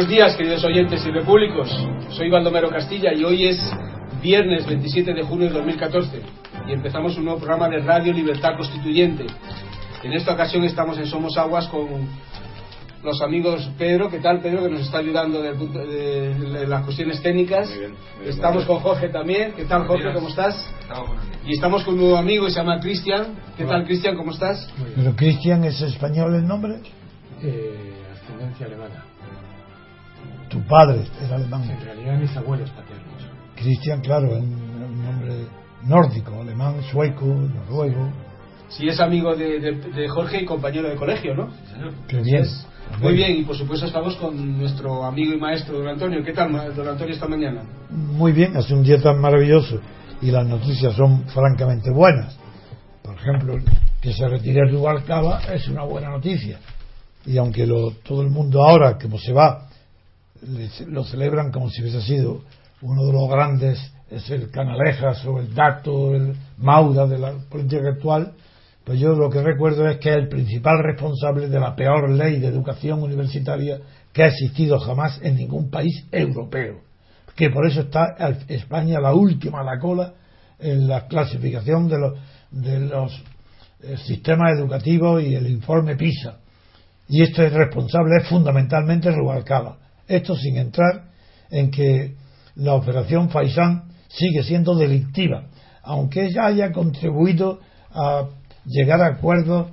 Buenos días, queridos oyentes y repúblicos. Soy Baldomero Castilla y hoy es viernes 27 de junio de 2014 y empezamos un nuevo programa de Radio Libertad Constituyente. En esta ocasión estamos en Somos Aguas con los amigos Pedro, ¿qué tal Pedro? Que nos está ayudando de, de, de las cuestiones técnicas. Muy bien, muy bien, estamos con Jorge también, ¿qué tal Jorge? ¿Cómo estás? Y estamos con un nuevo amigo que se llama Cristian. ¿Qué Hola. tal Cristian? ¿Cómo estás? Pero Cristian es español el nombre. Eh, ascendencia alemana. Tu padre era alemán. En realidad mis abuelos paternos. Cristian, claro, es un, un nombre nórdico, alemán, sueco, noruego. Si es amigo de, de- de Jorge y compañero de colegio, ¿no? Qué bien. Muy bien, y por supuesto estamos con nuestro amigo y maestro don Antonio. ¿Qué tal, don Antonio, esta mañana? Muy bien, hace un día tan maravilloso y las noticias son francamente buenas. Por ejemplo, que se retire Rubalcaba es una buena noticia. Y aunque lo- todo el mundo ahora, como se va, lo celebran como si hubiese sido uno de los grandes, es el Canalejas o el Dato, el Mauda de la política actual, pues yo lo que recuerdo es que es el principal responsable de la peor ley de educación universitaria que ha existido jamás en ningún país europeo. Que por eso está España la última a la cola en la clasificación de los, de los eh, sistemas educativos y el informe PISA. Y esto es responsable, es fundamentalmente Rubalcaba. Esto sin entrar en que la operación Faisán sigue siendo delictiva, aunque ella haya contribuido a llegar a acuerdos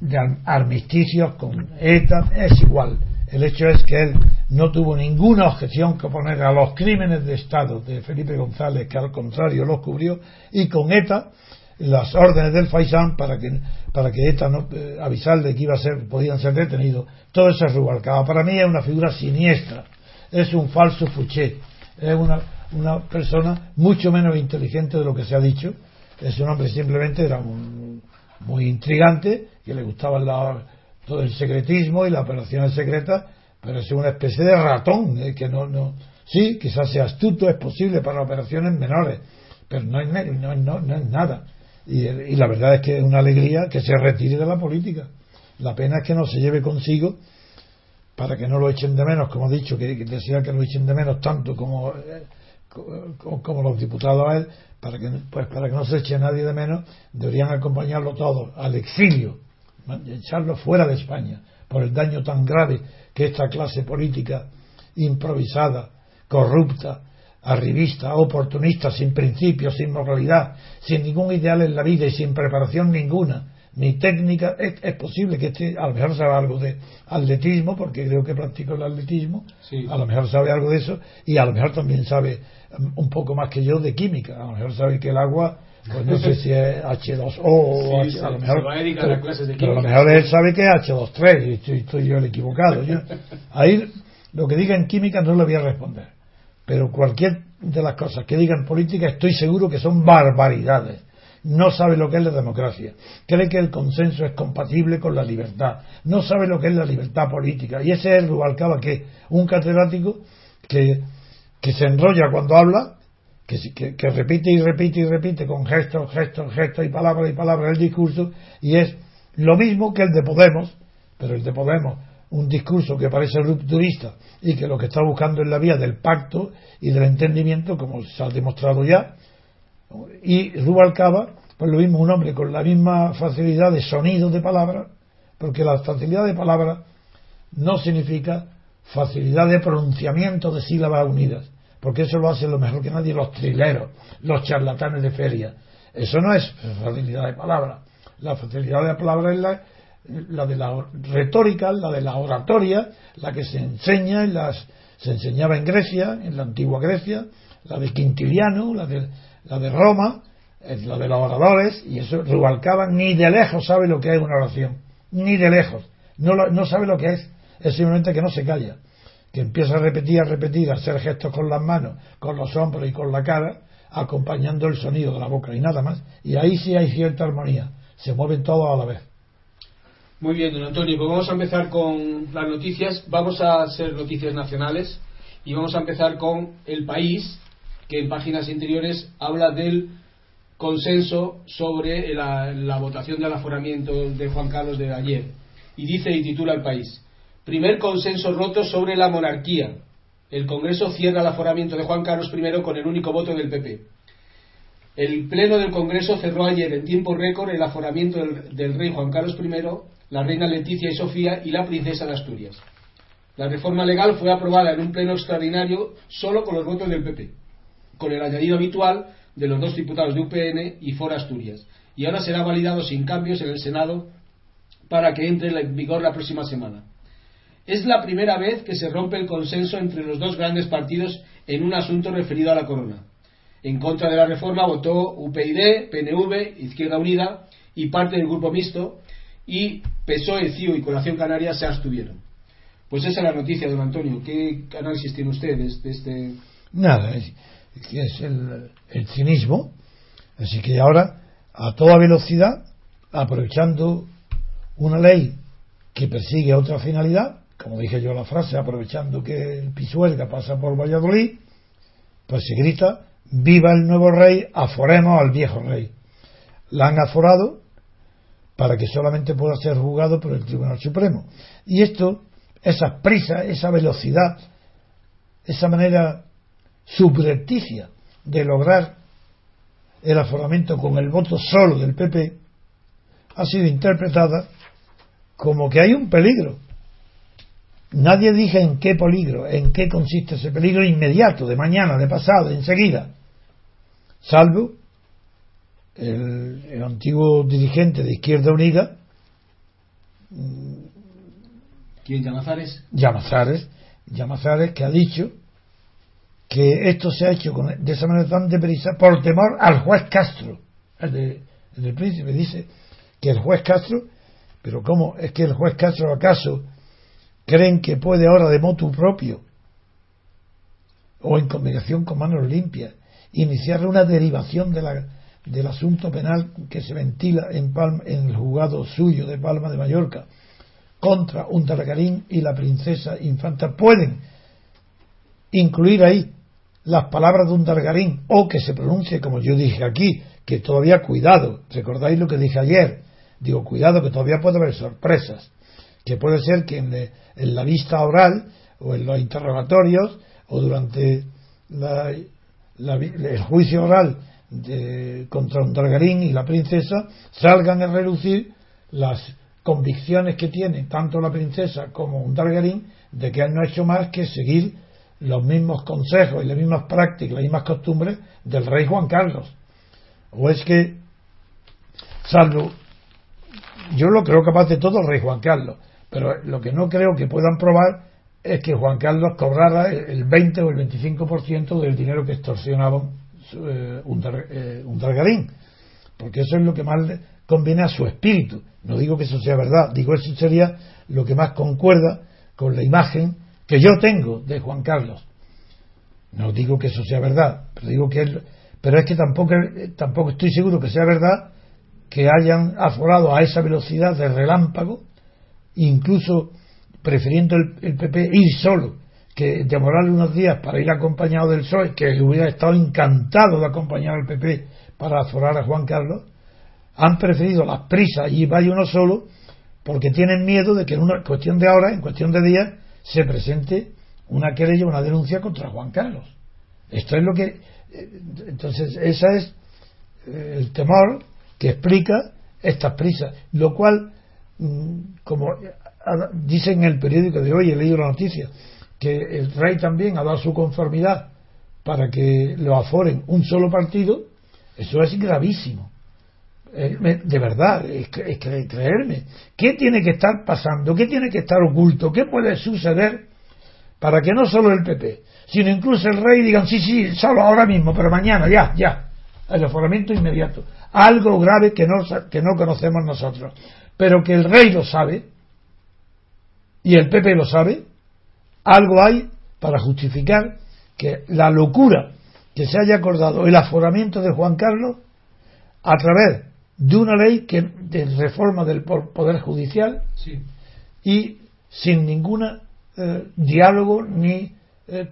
de ar- armisticios con ETA, es igual. El hecho es que él no tuvo ninguna objeción que poner a los crímenes de Estado de Felipe González, que al contrario los cubrió, y con ETA las órdenes del Faisán para que para que ETA no eh, avisarle que iba a ser podían ser detenidos. Todo eso es Rubalcaba para mí es una figura siniestra. Es un falso Fouché es una, una persona mucho menos inteligente de lo que se ha dicho. Es un hombre simplemente era un- muy intrigante que le gustaba la- todo el secretismo y las operaciones secretas pero es una especie de ratón eh, que no no sí quizás sea astuto es posible para operaciones menores pero no es, no, no- no es nada. Y, y la verdad es que es una alegría que se retire de la política. La pena es que no se lleve consigo para que no lo echen de menos, como he dicho, que, decía que lo echen de menos tanto como, eh, co- como, como los diputados a él, para que, pues para que no se eche nadie de menos, deberían acompañarlo todos al exilio, echarlo fuera de España, por el daño tan grave que esta clase política improvisada, corrupta, arribista, oportunista, sin principios, sin moralidad, sin ningún ideal en la vida y sin preparación ninguna, ni técnica, es, es posible que este a lo mejor sabe algo de atletismo, porque creo que practico el atletismo, Sí. a lo mejor sabe algo de eso, y a lo mejor también sabe um, un poco más que yo de química, a lo mejor sabe que el agua, pues no sé si es H2O o Sí, H, a lo se mejor, va a dedicar pero, a clases de pero a lo mejor él sabe que es H23 y estoy, estoy yo el equivocado. Yo- ahí lo que diga en química no le voy a responder. Pero cualquier de las cosas que diga en política estoy seguro que son barbaridades. No sabe lo que es la democracia. Cree que el consenso es compatible con la libertad. No sabe lo que es la libertad política. Y ese es Rubalcaba, que un catedrático que, que se enrolla cuando habla, que, que- que repite y repite y repite con gestos, gestos, gestos y palabras y palabras el discurso, y es Lo mismo que el de Podemos, pero el de Podemos, un discurso que parece rupturista y que lo que está buscando es la vía del pacto y del entendimiento, como se ha demostrado ya. Y Rubalcaba, pues lo mismo, un hombre con la misma facilidad de sonido de palabras, porque la facilidad de palabras no significa facilidad de pronunciamiento de sílabas unidas, porque eso lo hacen lo mejor que nadie los trileros, los charlatanes de feria. Eso no es facilidad de palabra. La facilidad de palabra es la, la de la retórica, la de la oratoria, la que se enseña en las, se enseñaba en Grecia, en la antigua Grecia, la de Quintiliano, la de, la de Roma, la de los oradores, y eso Rubalcaba ni de lejos sabe lo que es una oración, ni de lejos, no, no sabe lo que es, es simplemente que no se calla, que empieza a repetir, a repetir, a hacer gestos con las manos, con los hombros y con la cara, acompañando el sonido de la boca y nada más, y ahí sí hay cierta armonía, se mueven todos a la vez. Muy bien, don Antonio, pues vamos a empezar con las noticias. Vamos a hacer noticias nacionales y vamos a empezar con El País, que en páginas interiores habla del consenso sobre la, la votación del aforamiento de Juan Carlos de ayer. Y dice y titula El País. Primer consenso roto sobre la monarquía. El Congreso cierra el aforamiento de Juan Carlos I con el único voto del PP. El Pleno del Congreso cerró ayer en tiempo récord el aforamiento del, del rey Juan Carlos I la reina Leticia y Sofía y la princesa de Asturias. La reforma legal fue aprobada en un pleno extraordinario solo con los votos del PP, con el añadido habitual de los dos diputados de UPN y Fora Asturias, y ahora será validado sin cambios en el Senado para que entre en vigor la próxima semana. Es la primera vez que se rompe el consenso entre los dos grandes partidos en un asunto referido a la corona. En contra de la reforma votó UPyD, PNV, Izquierda Unida y parte del grupo mixto, y PSOE, CIO y Colación Canaria se abstuvieron. Pues esa es la noticia, don Antonio. ¿Qué análisis tiene usted de este...? Nada, es, es el, el cinismo. Así que ahora, a toda velocidad, aprovechando una ley que persigue otra finalidad, como dije yo la frase, aprovechando que el Pisuerga pasa por Valladolid, pues se grita, viva el nuevo rey, aforemos al viejo rey. La han aforado para que solamente pueda ser juzgado por el Tribunal Supremo. Y esto, esa prisa, esa velocidad, esa manera subrepticia de lograr el aforamiento con el voto solo del PP, ha sido interpretada como que hay un peligro. Nadie dice en qué peligro, en qué consiste ese peligro inmediato, de mañana, de pasado, enseguida, salvo el, antiguo dirigente de Izquierda Unida. ¿Quién? ¿Llamazares? Llamazares, Llamazares, que ha dicho que esto se ha hecho de esa manera tan deprisa por temor al juez Castro. El, de, del príncipe dice que el juez Castro, pero ¿cómo es que el juez Castro acaso creen que puede ahora de motu propio o en combinación con manos limpias iniciar una derivación de la del asunto penal que se ventila en, en el juzgado suyo de Palma de Mallorca contra un Targarín y la princesa infanta pueden incluir ahí las palabras de un Targarín o que se pronuncie como yo dije aquí, que todavía cuidado, recordáis lo que dije ayer, digo cuidado que todavía puede haber sorpresas, que puede ser que en, en la vista oral o en los interrogatorios o durante la, el juicio oral de, contra un Targarín y la princesa salgan a relucir las convicciones que tiene tanto la princesa como un Targarín de que él no ha hecho más que seguir los mismos consejos y las mismas prácticas, las mismas costumbres del rey Juan Carlos. O es que, salvo, yo lo creo capaz de todo el rey Juan Carlos, pero lo que no creo que puedan probar es que Juan Carlos cobrara el 20 o el 25% del dinero que extorsionaban eh, un, eh, un Targarín, porque eso es lo que más conviene a su espíritu. No digo que eso sea verdad, digo eso sería lo que más concuerda con la imagen que yo tengo de Juan Carlos. No digo que eso sea verdad, pero digo que pero es que tampoco, tampoco estoy seguro que sea verdad que hayan aforado a esa velocidad de relámpago, incluso prefiriendo el, el PP ir solo que demorarle unos días para ir acompañado del PSOE, que hubiera estado encantado de acompañar al PP para aforar a Juan Carlos, han preferido las prisas y vaya uno solo porque tienen miedo de que en una cuestión de horas, en cuestión de días, se presente una querella, una denuncia contra Juan Carlos. Esto es lo que. Eh, entonces, ese es eh, el temor que explica estas prisas, lo cual, mm, como dicen en el periódico de hoy, he leído la noticia, que el rey también ha dado su conformidad para que lo aforen un solo partido, eso es gravísimo. Eh, de verdad, es, creerme. ¿Qué tiene que estar pasando? ¿Qué tiene que estar oculto? ¿Qué puede suceder para que no solo el PP, sino incluso el rey digan, sí, sí, solo ahora mismo, pero mañana, ya, ya, el aforamiento inmediato? Algo grave que no, que no conocemos nosotros, pero que el rey lo sabe y el PP lo sabe, algo hay para justificar que la locura que se haya acordado el aforamiento de Juan Carlos a través de una ley que, de reforma del Poder Judicial y sin ningún eh, diálogo ni eh,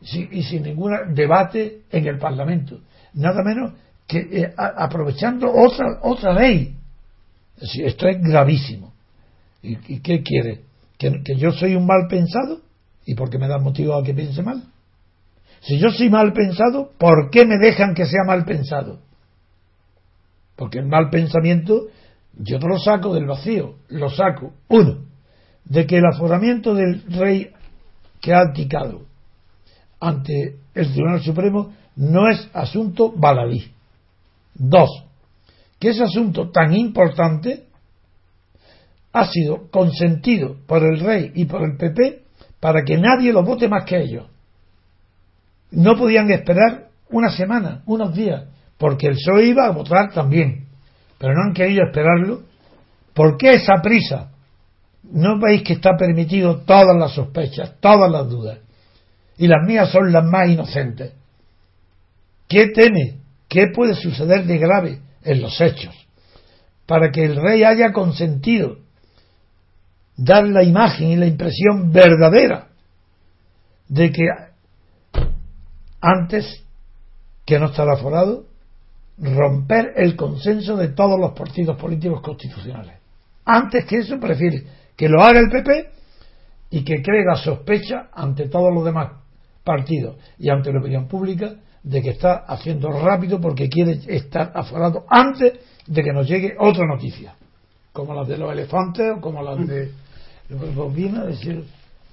y sin ningún debate en el Parlamento. Nada menos que eh, aprovechando otra, otra ley. esto es gravísimo. ¿Y, qué quiere? ¿Que, ¿Que, yo soy un mal pensado? ¿Y por qué me dan motivo a que piense mal? Si yo soy mal pensado, ¿por qué me dejan que sea mal pensado? Porque el mal pensamiento yo no lo saco del vacío, lo saco, uno, de que el aforamiento del rey que ha abdicado ante el Tribunal Supremo no es asunto baladí. Dos, que ese asunto tan importante ha sido consentido por el rey y por el PP para que nadie lo vote más que ellos. No podían esperar una semana, unos días, porque el PSOE iba a votar también, pero no han querido esperarlo. ¿Por qué esa prisa? ¿No veis que está permitido todas las sospechas, todas las dudas? Y las mías son las más inocentes. ¿Qué teme? ¿Qué puede suceder de grave en los hechos? Para que el rey haya consentido dar la imagen y la impresión verdadera de que antes que no estar aforado, romper el consenso de todos los partidos políticos constitucionales. Antes que eso, prefiere que lo haga el PP y que cree sospecha ante todos los demás partidos y ante la opinión pública de que está haciendo rápido porque quiere estar aforado antes de que nos llegue otra noticia, como las de los elefantes o como las de decir,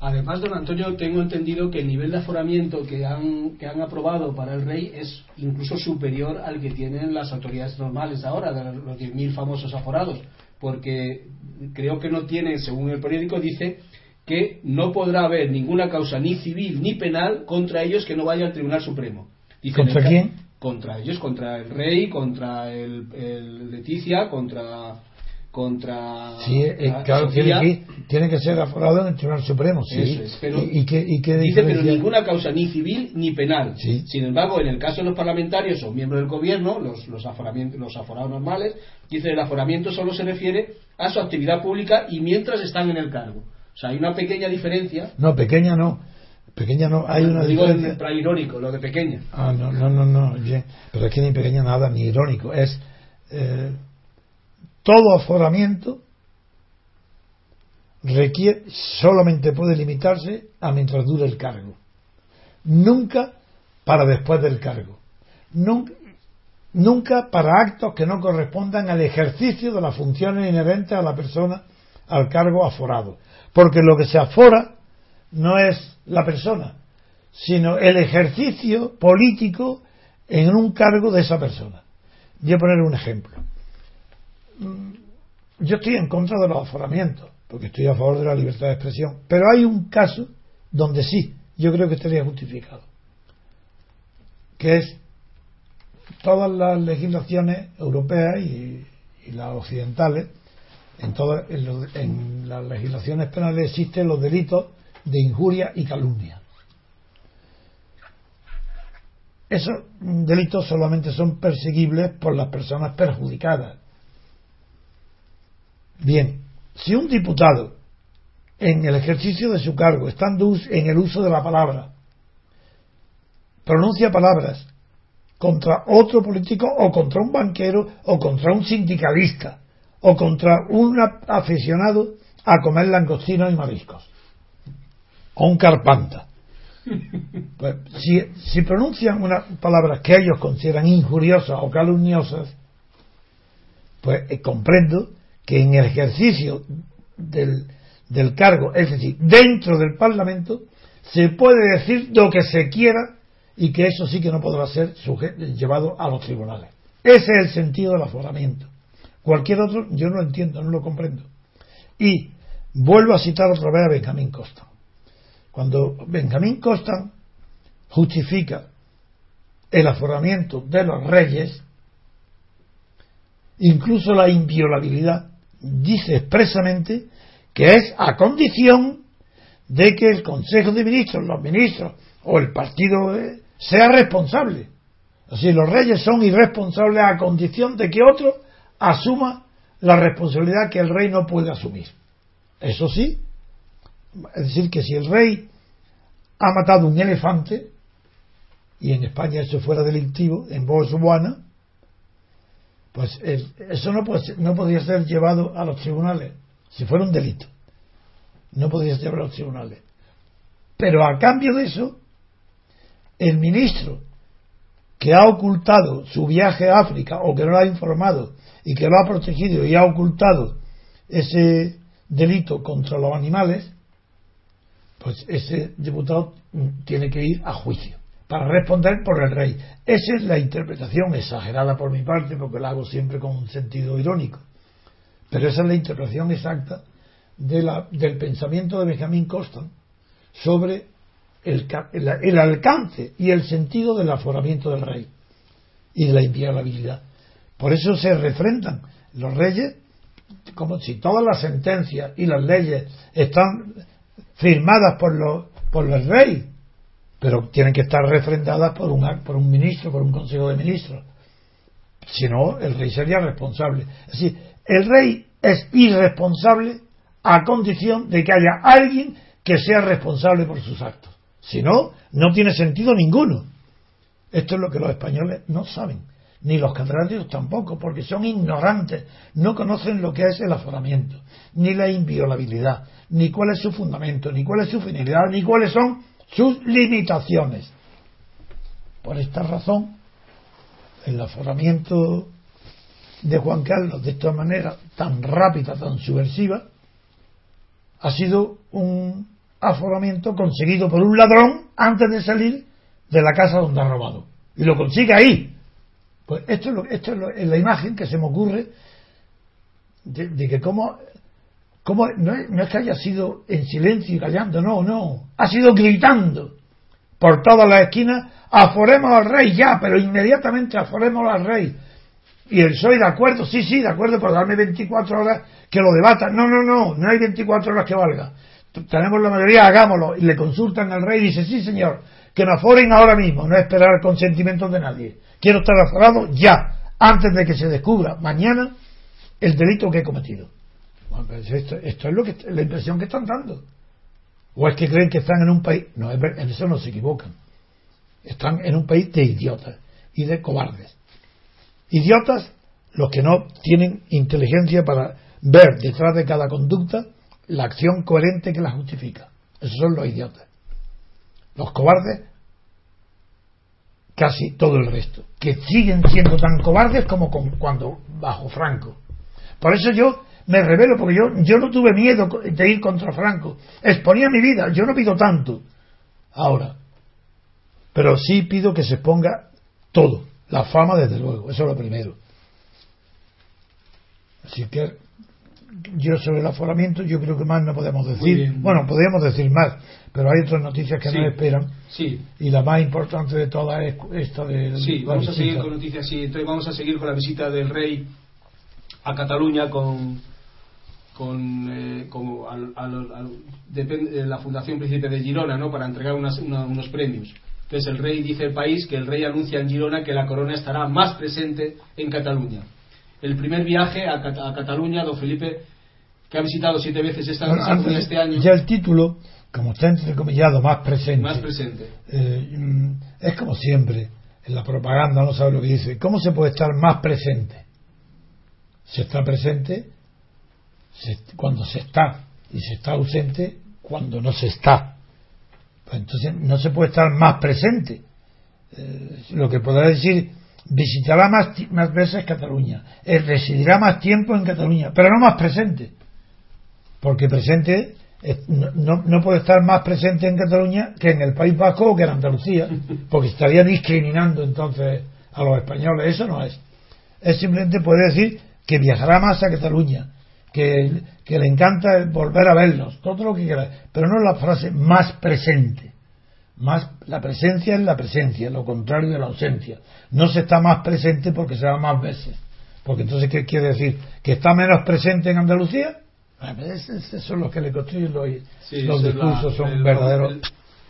Además, don Antonio, tengo entendido que el nivel de aforamiento que han, que han aprobado para el rey es incluso superior al que tienen las autoridades normales ahora, de los 10.000 famosos aforados, porque creo que no tiene, según el periódico, dice que no podrá haber ninguna causa ni civil ni penal contra ellos que no vaya al Tribunal Supremo. ¿Contra quién? Contra ellos, contra el rey, contra el Leticia, contra contra sí, eh, claro, tiene que, tiene que, ser aforado en el Tribunal Supremo sí. Pero ¿Y, qué, dice pero ninguna causa ni civil ni penal. Sin embargo en el caso de los parlamentarios o miembros del gobierno los, los, aforamientos, los aforados normales dice el aforamiento solo se refiere a su actividad pública y mientras están en el cargo. O sea hay una pequeña diferencia. No pequeña no. Pequeña no hay una digo diferencia. irónico lo de pequeña. Ah no no no no pero es que ni pequeña nada ni irónico. Es eh, todo aforamiento requiere, solamente puede limitarse a mientras dure el cargo. Nunca para después del cargo. Nunca, nunca para actos que no correspondan al ejercicio de las funciones inherentes a la persona al cargo aforado. Porque lo que se afora no es la persona, sino el ejercicio político en un cargo de esa persona. Voy a poner un ejemplo. Yo estoy en contra de los aforamientos, porque estoy a favor de la libertad de expresión, pero hay un caso donde sí, yo creo que estaría justificado, que es todas las legislaciones europeas y, las occidentales, en, todas, en, las legislaciones penales existen los delitos de injuria y calumnia. Esos delitos solamente son perseguibles por las personas perjudicadas Bien, si un diputado en el ejercicio de su cargo, estando en el uso de la palabra, pronuncia palabras contra otro político o contra un banquero o contra un sindicalista o contra un aficionado a comer langostinos y mariscos o un carpanta. Pues, si, si pronuncian unas palabras que ellos consideran injuriosas o calumniosas, pues eh, comprendo que en el ejercicio del, del cargo, es decir, dentro del Parlamento, se puede decir lo que se quiera y que eso sí que no podrá ser llevado a los tribunales. Ese es el sentido del aforamiento. Cualquier otro yo no lo entiendo, no lo comprendo. Y vuelvo a citar otra vez a Benjamín Costa. Cuando Benjamín Costa justifica el aforamiento de los reyes, incluso la inviolabilidad, dice expresamente que es a condición de que el Consejo de Ministros, los ministros o el partido eh, sea responsable. Así, los reyes son irresponsables a condición de que otro asuma la responsabilidad que el rey no puede asumir. Eso sí, es decir, que si el rey ha matado un elefante, y en España eso fuera delictivo, en Botswana, pues eso no, puede, no podría ser llevado a los tribunales, si fuera un delito. No podría ser llevado a los tribunales. Pero a cambio de eso, el ministro que ha ocultado su viaje a África o que no lo ha informado y que lo ha protegido y ha ocultado ese delito contra los animales, pues ese diputado tiene que ir a juicio para responder por el rey. Esa es la interpretación exagerada por mi parte, porque la hago siempre con un sentido irónico. Pero esa es la interpretación exacta de la, del pensamiento de Benjamin Constant sobre el, el, alcance y el sentido del aforamiento del rey y de la inviolabilidad. Por eso se refrendan los reyes como si todas las sentencias y las leyes están firmadas por, los, por el rey, pero tienen que estar refrendadas por un, por un ministro, por un consejo de ministros. Si no, el rey sería responsable. Es decir, el rey es irresponsable a condición de que haya alguien que sea responsable por sus actos. Si no, no tiene sentido ninguno. Esto es lo que los españoles no saben, ni los catalanes tampoco, porque son ignorantes, no conocen lo que es el aforamiento, ni la inviolabilidad, ni cuál es su fundamento, ni cuál es su finalidad, ni cuáles son sus limitaciones. Por esta razón, el aforamiento de Juan Carlos de esta manera tan rápida, tan subversiva, ha sido un aforamiento conseguido por un ladrón antes de salir de la casa donde ha robado. Y lo consigue ahí. Pues esto es, lo, esto es, la imagen que se me ocurre de, que como, como no, es, que haya sido en silencio y callando, no, no. Ha sido gritando por todas las esquinas, aforemos al rey ya, pero inmediatamente aforemos al rey. Y el soy de acuerdo, sí, sí, de acuerdo, por darme 24 horas que lo debata. No, no, no, no hay 24 horas que valga tenemos la mayoría, hagámoslo. Y le consultan al rey y dice, sí señor, que me aforen ahora mismo, no esperar consentimientos de nadie. Quiero estar aforado ya, antes de que se descubra mañana el delito que he cometido. Pues esto, es lo que la impresión que están dando. ¿O es que creen que están en un país? No, en eso no se equivocan. Están en un país de idiotas y de cobardes. Idiotas los que no tienen inteligencia para ver detrás de cada conducta la acción coherente que la justifica. Esos son los idiotas. Los cobardes, casi todo el resto, que siguen siendo tan cobardes como cuando bajo Franco. Por eso yo me revelo, porque yo, yo no tuve miedo de ir contra Franco. Exponía mi vida, yo no pido tanto ahora. Pero sí pido que se ponga todo. La fama, desde luego, eso es lo primero. Así que yo sobre el aforamiento yo creo que más no podemos decir. Bueno, podríamos decir más, pero hay otras noticias que nos esperan. Sí. Y la más importante de todas es esta de Sí, vamos a seguir con noticias, sí. Entonces vamos a seguir con la visita del rey a Cataluña con con, eh, la Fundación Príncipe de Girona, ¿no? Para entregar unos premios. Entonces el rey dice el país que el rey anuncia en Girona que la corona estará más presente en Cataluña el primer viaje a, Cataluña, don Felipe, que ha visitado siete veces esta bueno, este año. Ya el título, como está entrecomillado, más presente. Más presente. Eh, es como siempre. en la propaganda no sabe lo que dice. ¿Cómo se puede estar más presente? Se está presente cuando se está y se está ausente cuando no se está. Pues entonces no se puede estar más presente. Eh, lo que podrá decir, visitará más, más veces Cataluña, eh, residirá más tiempo en Cataluña, pero no más presente. Porque presente no, no, puede estar más presente en Cataluña que en el País Vasco o que en Andalucía, porque estaría discriminando entonces a los españoles. Eso no es. Es simplemente puede decir que viajará más a Cataluña, que, le encanta volver a verlos, todo lo que quiera, pero no la frase más presente. Más, la presencia es la presencia, lo contrario de la ausencia. No se está más presente porque se va más veces. Porque entonces, ¿qué quiere decir? ¿Que está menos presente en Andalucía? Esos son los que le construyen los, los discursos, son verdaderos.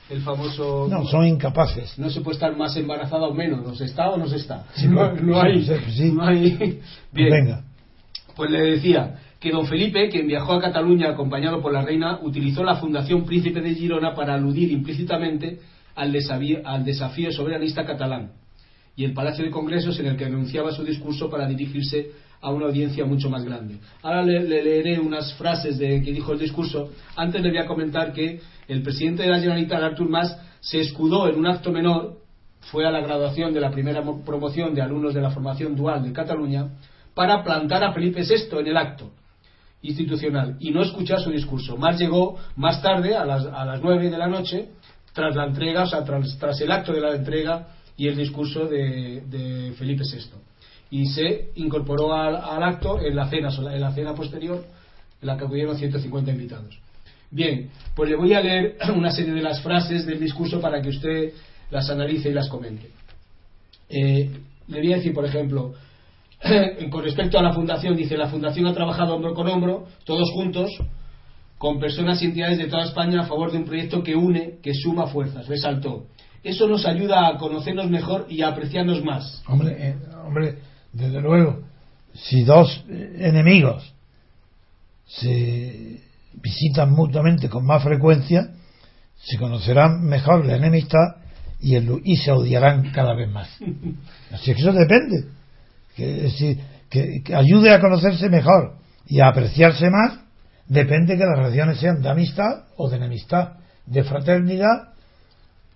El, famoso. No, son incapaces. No se puede estar más embarazada o menos, ¿no se está o no se está? no, no, hay. no hay. Bien. Venga. Pues le decía que don Felipe, quien viajó a Cataluña acompañado por la reina, utilizó la Fundación Príncipe de Girona para aludir implícitamente al al desafío soberanista catalán y el Palacio de Congresos en el que anunciaba su discurso para dirigirse a una audiencia mucho más grande. Ahora le, leeré unas frases de que dijo el discurso. Antes le voy a comentar que el presidente de la Generalitat, Artur Mas, se escudó en un acto menor, fue a la graduación de la primera promoción de alumnos de la formación dual de Cataluña, para plantar a Felipe VI en el acto institucional y no escuchar su discurso. Mas llegó más tarde, a las, a las 9 de la noche, tras la entrega, o sea, tras, el acto de la entrega y el discurso de, Felipe VI y se incorporó al, acto en la cena, en la cena posterior, en la que acudieron 150 invitados. Bien, pues le voy a leer una serie de las frases del discurso para que usted las analice y las comente. Eh, le voy a decir, por ejemplo, con respecto a la fundación, dice, la fundación ha trabajado hombro con hombro, todos juntos, con personas y entidades de toda España a favor de un proyecto que une, que suma fuerzas, resaltó. Eso nos ayuda a conocernos mejor y a apreciarnos más. Hombre, eh, hombre desde luego, si dos enemigos se visitan mutuamente con más frecuencia, se conocerán mejor la enemistad y, y se odiarán cada vez más. Así que eso depende. Que, que, ayude a conocerse mejor y a apreciarse más, depende que las relaciones sean de amistad o de enemistad, de fraternidad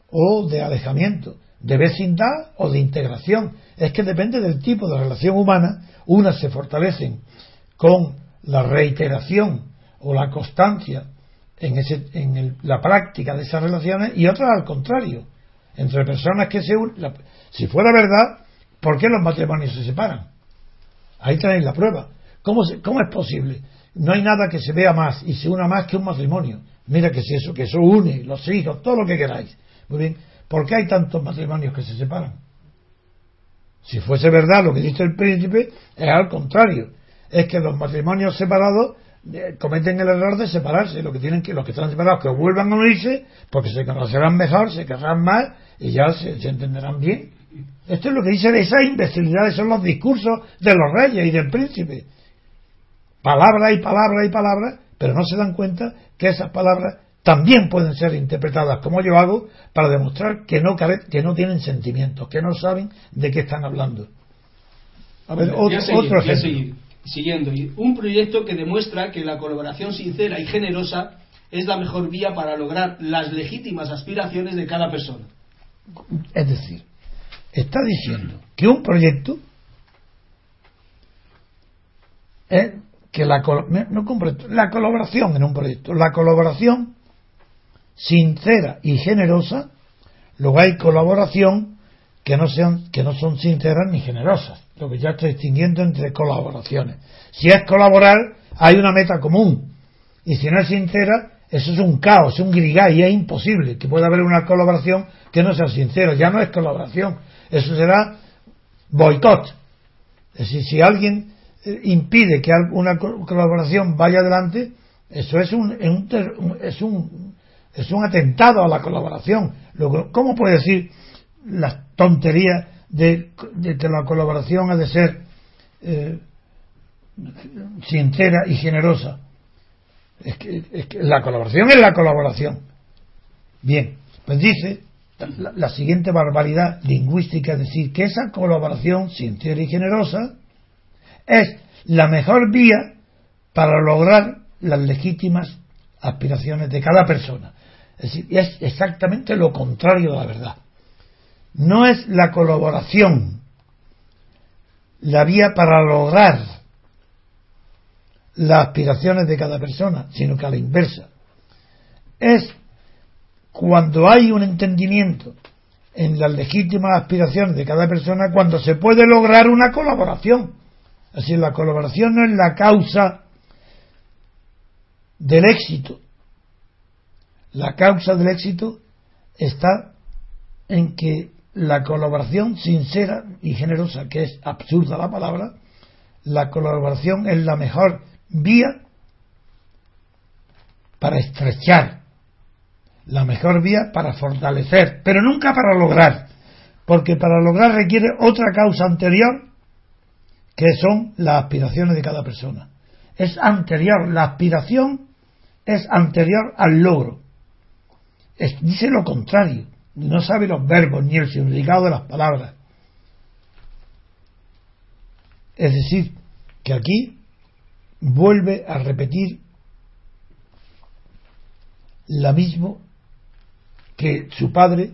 o de alejamiento, de vecindad o de integración. Es que depende del tipo de relación humana, unas se fortalecen con la reiteración o la constancia en, ese, en la práctica de esas relaciones y otras al contrario, entre personas que se unen. Si fuera verdad, ¿por qué los matrimonios se separan? Ahí tenéis la prueba. ¿Cómo, ¿Cómo es posible? No hay nada que se vea más y se una más que un matrimonio. Mira que si eso, que eso une, los hijos, todo lo que queráis. Muy bien. ¿Por qué hay tantos matrimonios que se separan? Si fuese verdad lo que dice el príncipe, es al contrario. Es que los matrimonios separados eh, cometen el error de separarse. Lo que tienen que, los que están separados, que vuelvan a unirse, porque se conocerán mejor, se querrán más y ya se, entenderán bien. Esto es lo que dice esa imbecilidad, son los discursos de los reyes y del príncipe. Palabra y palabra y palabra, pero no se dan cuenta que esas palabras también pueden ser interpretadas como yo hago para demostrar que no, que no tienen sentimientos, que no saben de qué están hablando. A ver, otro, ejemplo. siguiendo, un proyecto que demuestra que la colaboración sincera y generosa es la mejor vía para lograr las legítimas aspiraciones de cada persona. Es decir, está diciendo que un proyecto es que la, la colaboración en un proyecto, la colaboración sincera y generosa, luego hay colaboración que no, sean, que no son sinceras ni generosas, lo que ya está distinguiendo entre colaboraciones. Si es colaborar, hay una meta común, y si no es sincera, eso es un caos, es un grigay, es imposible que pueda haber una colaboración que no sea sincera, ya no es colaboración, eso será boicot. Es decir, si alguien eh, impide que una colaboración vaya adelante, eso es un, es un es un atentado a la colaboración. ¿Cómo puede decir las tonterías de, que la colaboración ha de ser eh, sincera y generosa? Es que, la colaboración es la colaboración. Bien, pues dice, la, siguiente barbaridad lingüística, es decir, que esa colaboración sincera y generosa es la mejor vía para lograr las legítimas aspiraciones de cada persona. Es decir, es exactamente lo contrario de la verdad. No es la colaboración la vía para lograr las aspiraciones de cada persona, sino que a la inversa. Es cuando hay un entendimiento en las legítimas aspiraciones de cada persona, cuando se puede lograr una colaboración. Así, la colaboración no es la causa del éxito. La causa del éxito está en que la colaboración sincera y generosa, que es absurda la palabra, la colaboración es la mejor vía para estrechar, la mejor vía para fortalecer, pero nunca para lograr, porque para lograr requiere otra causa anterior, que son las aspiraciones de cada persona. Es anterior, la aspiración es anterior al logro. dice lo contrario no sabe los verbos ni el significado de las palabras. Es decir, que aquí vuelve a repetir la mismo que su padre,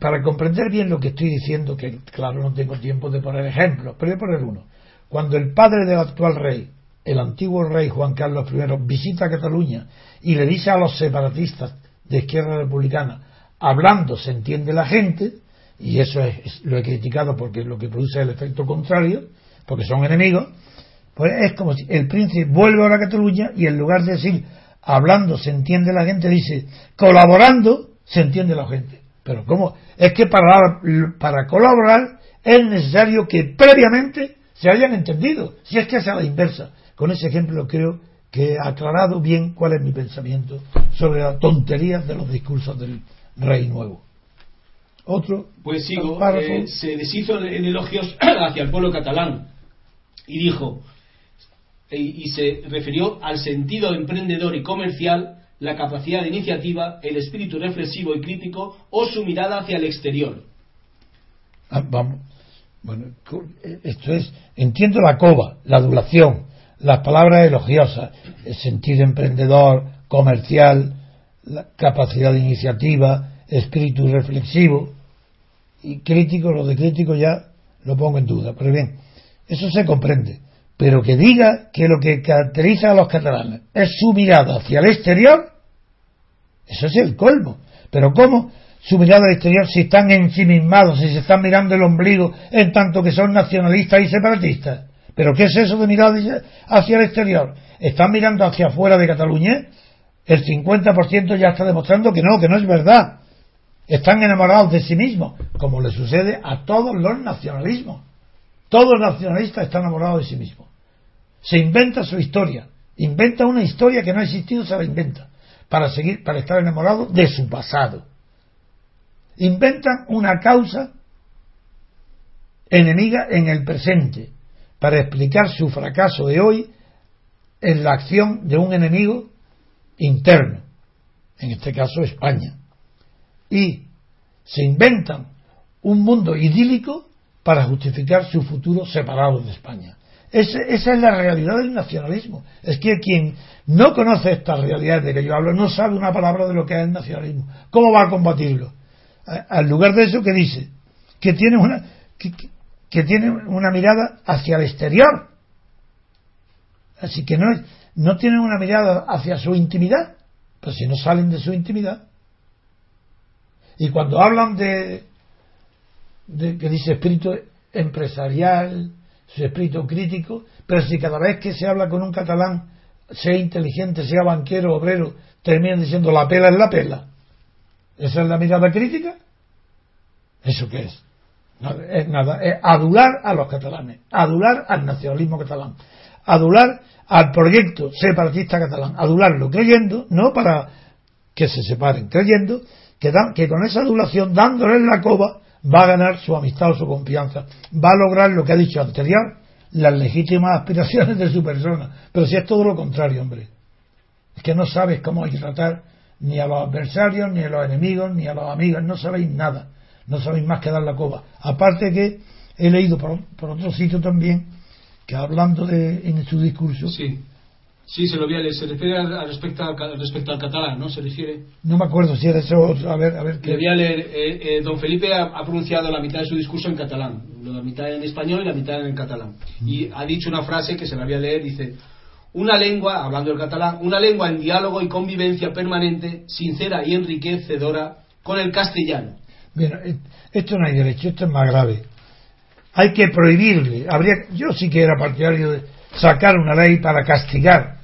para comprender bien lo que estoy diciendo, que claro no tengo tiempo de poner ejemplos, pero voy a poner uno. Cuando el padre del actual rey, el antiguo rey Juan Carlos I, visita Cataluña y le dice a los separatistas de izquierda republicana, hablando se entiende la gente, y eso es, lo he criticado porque lo que produce el efecto contrario, porque son enemigos, pues es como si el príncipe vuelve a la Cataluña y en lugar de decir hablando se entiende la gente, dice colaborando se entiende la gente. Pero ¿cómo? Es que para, para colaborar es necesario que previamente se hayan entendido, si es que es a la inversa. Con ese ejemplo creo que he aclarado bien cuál es mi pensamiento sobre la tontería de los discursos del, rey nuevo. Otro. Pues sigo, eh, se deshizo en elogios hacia el pueblo catalán y dijo, y, se refirió al sentido emprendedor y comercial, la capacidad de iniciativa, el espíritu reflexivo y crítico o su mirada hacia el exterior. Ah, vamos. Bueno, esto es, entiendo la coba, la adulación, las palabras elogiosas, el sentido emprendedor, comercial, la capacidad de iniciativa, espíritu reflexivo y crítico, lo de crítico ya lo pongo en duda. Pero bien, eso se comprende. Pero que diga que lo que caracteriza a los catalanes es su mirada hacia el exterior, eso es el colmo. Pero ¿cómo su mirada al exterior si están ensimismados, si se están mirando el ombligo en tanto que son nacionalistas y separatistas? ¿Pero qué es eso de mirar hacia el exterior? ¿Están mirando hacia afuera de Cataluña? el 50% ya está demostrando que no, que no es verdad. Están enamorados de sí mismos, como le sucede a todos los nacionalismos. Todo nacionalista está enamorado de sí mismo. Se inventa su historia, inventa una historia que no ha existido, se la inventa, para seguir, para estar enamorado de su pasado. Inventan una causa enemiga en el presente, para explicar su fracaso de hoy en la acción de un enemigo interno, en este caso España, y se inventan un mundo idílico para justificar su futuro separado de España. Esa es la realidad del nacionalismo. Es que quien no conoce esta realidad de que yo hablo no sabe una palabra de lo que es el nacionalismo. ¿Cómo va a combatirlo? Al lugar de eso que dice que tiene una que, tiene una mirada hacia el exterior. Así que no es, no tienen una mirada hacia su intimidad, pues si no salen de su intimidad. Y cuando hablan de, de que dice espíritu empresarial, su espíritu crítico, pero si cada vez que se habla con un catalán, sea inteligente, sea banquero, obrero, terminan diciendo la pela es la pela. ¿Esa es la mirada crítica? ¿Eso qué es? Es nada, es adular a los catalanes, adular al nacionalismo catalán, adular al proyecto separatista catalán, adularlo, creyendo, no para que se separen, creyendo que, dan, que con esa adulación, dándole la coba, va a ganar su amistad o su confianza, va a lograr lo que ha dicho anterior, las legítimas aspiraciones de su persona. Pero si es todo lo contrario, hombre, es que no sabes cómo hay que tratar ni a los adversarios, ni a los enemigos, ni a los amigos, no sabéis nada, no sabéis más que dar la coba. Aparte que he leído por, otro sitio también, que hablando de, en su discurso. Sí, se lo voy a leer. Se refiere al, respecto, al, respecto al catalán, ¿no? Se refiere. no me acuerdo si era eso, a ver, a ver, Le qué voy a leer. eh, eh, don Felipe ha, ha pronunciado la mitad de su discurso en catalán. La mitad en español y la mitad en catalán. Y ha dicho una frase que se la voy a leer. Dice: Una lengua, hablando del catalán, una lengua en diálogo y convivencia permanente, sincera y enriquecedora con el castellano. Bien, eh, esto no hay derecho, esto es más grave. Hay que prohibirle. Habría, yo sí que era partidario de sacar una ley para castigar